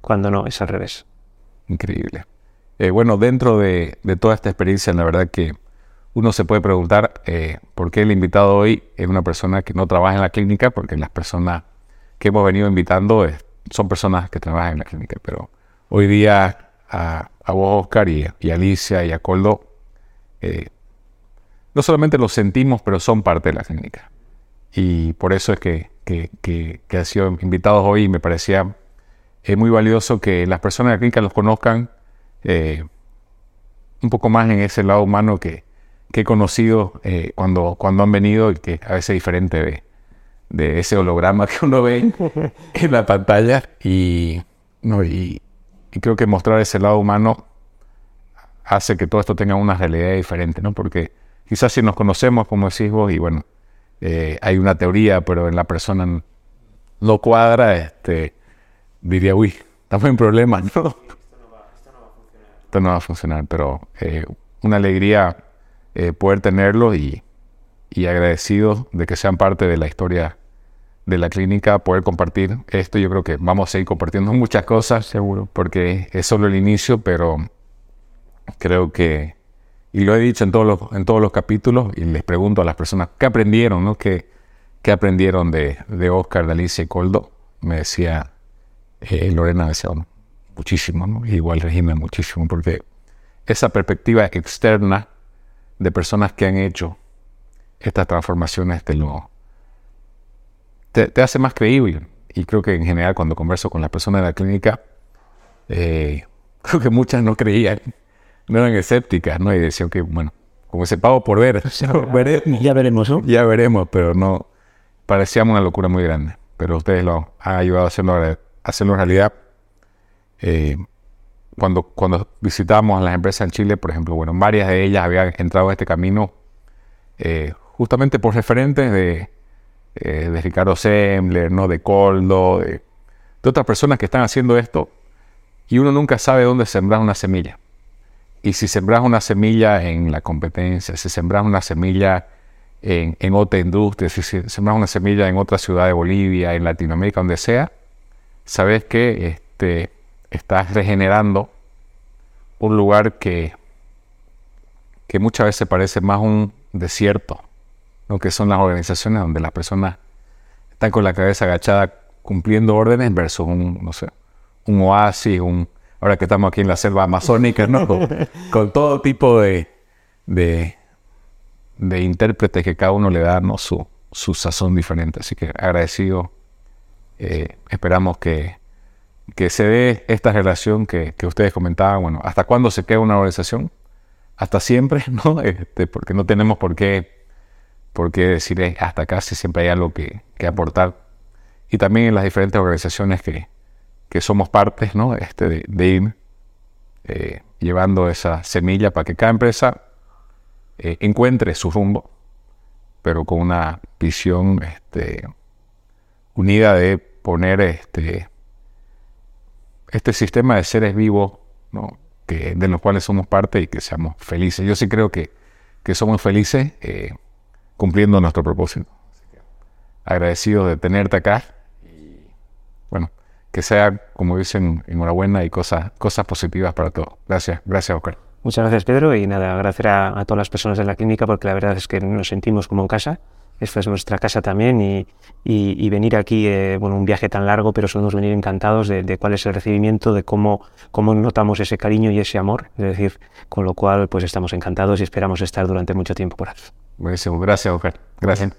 Speaker 3: Cuando no, es al revés.
Speaker 2: Increíble. Eh, bueno, dentro de, toda esta experiencia, la verdad que uno se puede preguntar eh, por qué el invitado hoy es una persona que no trabaja en la clínica, porque las personas que hemos venido invitando son personas que trabajan en la clínica, pero hoy día a, vos, Oscar, y, a Alicia y a Coldo, eh, no solamente los sentimos, pero son parte de la clínica. Y por eso es que, que, que, que han sido invitados hoy y me parecía muy valioso que las personas de la clínica los conozcan eh, un poco más en ese lado humano que, he conocido eh, cuando, cuando han venido y que a veces es diferente de, de ese holograma que uno ve [laughs] en la pantalla. Y, no, y, creo que mostrar ese lado humano hace que todo esto tenga una realidad diferente, ¿no? Porque quizás si nos conocemos, como decís vos, y bueno, eh, hay una teoría, pero en la persona no cuadra, este, diría, uy, estamos en problemas, ¿no? no va a funcionar, pero eh, una alegría eh, poder tenerlo y, y agradecido de que sean parte de la historia de la clínica, poder compartir esto. Yo creo que vamos a seguir compartiendo muchas cosas, seguro, porque es solo el inicio, pero creo que, y lo he dicho en todos los, en todos los capítulos, y les pregunto a las personas, ¿qué aprendieron? No? ¿Qué, qué aprendieron de, de Oscar, de Alicia y Coldo? Me decía eh, Lorena, decía, muchísimo, ¿no? igual Regina muchísimo, porque esa perspectiva externa de personas que han hecho estas transformaciones te lo te, hace más creíble. Y creo que en general cuando converso con las personas de la clínica, eh, [laughs] creo que muchas no creían, no eran escépticas, ¿no? Y decían que, bueno, como ese pago por ver, [laughs] [laughs]
Speaker 3: ya veremos, ¿no?
Speaker 2: Ya veremos, pero no, parecía una locura muy grande. Pero ustedes lo han ayudado a hacerlo, a hacerlo realidad eh, cuando, cuando visitamos a las empresas en Chile, por ejemplo, bueno, varias de ellas habían entrado a este camino eh, justamente por referentes de, eh, de Ricardo Sembler, ¿no? de Coldo, de, otras personas que están haciendo esto, y uno nunca sabe dónde sembrar una semilla. Y si sembras una semilla en la competencia, si sembras una semilla en, en otra industria, si sembras una semilla en otra ciudad de Bolivia, en Latinoamérica, donde sea, sabes que este, estás regenerando un lugar que, que muchas veces parece más un desierto, lo que son las organizaciones donde las personas están con la cabeza agachada cumpliendo órdenes versus un, no sé, un oasis, un, ahora que estamos aquí en la selva amazónica, ¿no? [laughs] con, todo tipo de, de, de, intérpretes que cada uno le da ¿no? su, su sazón diferente. Así que agradecido. Eh, esperamos que, que se dé esta relación que, que, ustedes comentaban. Bueno, ¿hasta cuándo se queda una organización? Hasta siempre, [laughs] ¿no? Este, porque no tenemos por qué, por qué decir eh, hasta acá si siempre hay algo que, que aportar. Y también en las diferentes organizaciones que, que somos partes ¿no? este, de, ir eh, llevando esa semilla para que cada empresa eh, encuentre su rumbo, pero con una visión este, unida de poner este, este sistema de seres vivos ¿no? que, de los cuales somos parte y que seamos felices. Yo sí creo que, que somos felices eh, cumpliendo nuestro propósito. Agradecido de tenerte acá bueno que sea, como dicen, enhorabuena y cosas, cosas positivas para todos. Gracias, gracias, Oscar.
Speaker 3: Muchas gracias, Pedro, y nada, agradecer a, todas las personas de la clínica porque la verdad es que nos sentimos como en casa. Esta es nuestra casa también y, y, venir aquí, eh, bueno, un viaje tan largo, pero somos venir encantados de, cuál es el recibimiento, de cómo, cómo notamos ese cariño y ese amor. Es decir, con lo cual, pues estamos encantados y esperamos estar durante mucho tiempo por aquí.
Speaker 2: Buenísimo, gracias, Oscar. Gracias.